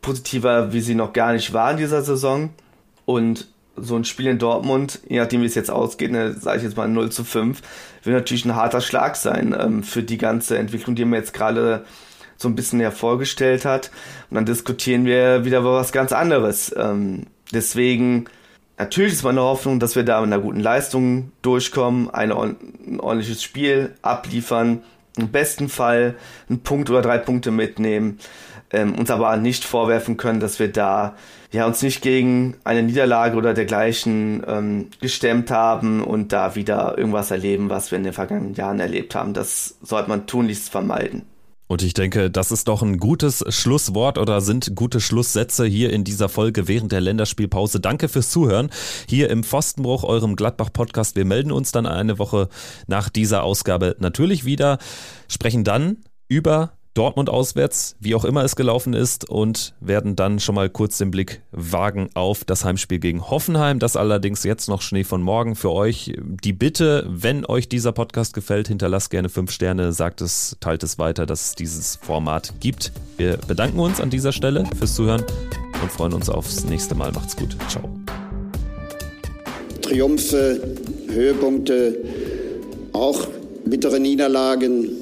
positiver, wie sie noch gar nicht war in dieser Saison. Und so ein Spiel in Dortmund, je nachdem wie es jetzt ausgeht, ne, sage ich jetzt mal 0 zu 5, wird natürlich ein harter Schlag sein ähm, für die ganze Entwicklung, die man jetzt gerade so ein bisschen hervorgestellt hat. Und dann diskutieren wir wieder über was ganz anderes. Ähm, deswegen, natürlich ist meine Hoffnung, dass wir da mit einer guten Leistung durchkommen, ein ordentliches Spiel abliefern, im besten Fall einen Punkt oder drei Punkte mitnehmen, ähm, uns aber nicht vorwerfen können, dass wir da ja uns nicht gegen eine Niederlage oder dergleichen ähm, gestemmt haben und da wieder irgendwas erleben, was wir in den vergangenen Jahren erlebt haben. Das sollte man tunlichst vermeiden. Und ich denke, das ist doch ein gutes Schlusswort oder sind gute Schlusssätze hier in dieser Folge während der Länderspielpause. Danke fürs Zuhören hier im Pfostenbruch, eurem Gladbach-Podcast. Wir melden uns dann eine Woche nach dieser Ausgabe natürlich wieder, sprechen dann über Dortmund auswärts, wie auch immer es gelaufen ist, und werden dann schon mal kurz den Blick wagen auf das Heimspiel gegen Hoffenheim. Das allerdings jetzt noch Schnee von morgen für euch. Die Bitte, wenn euch dieser Podcast gefällt, hinterlasst gerne fünf Sterne, sagt es, teilt es weiter, dass es dieses Format gibt. Wir bedanken uns an dieser Stelle fürs Zuhören und freuen uns aufs nächste Mal. Macht's gut. Ciao. Triumphe, Höhepunkte, auch bittere Niederlagen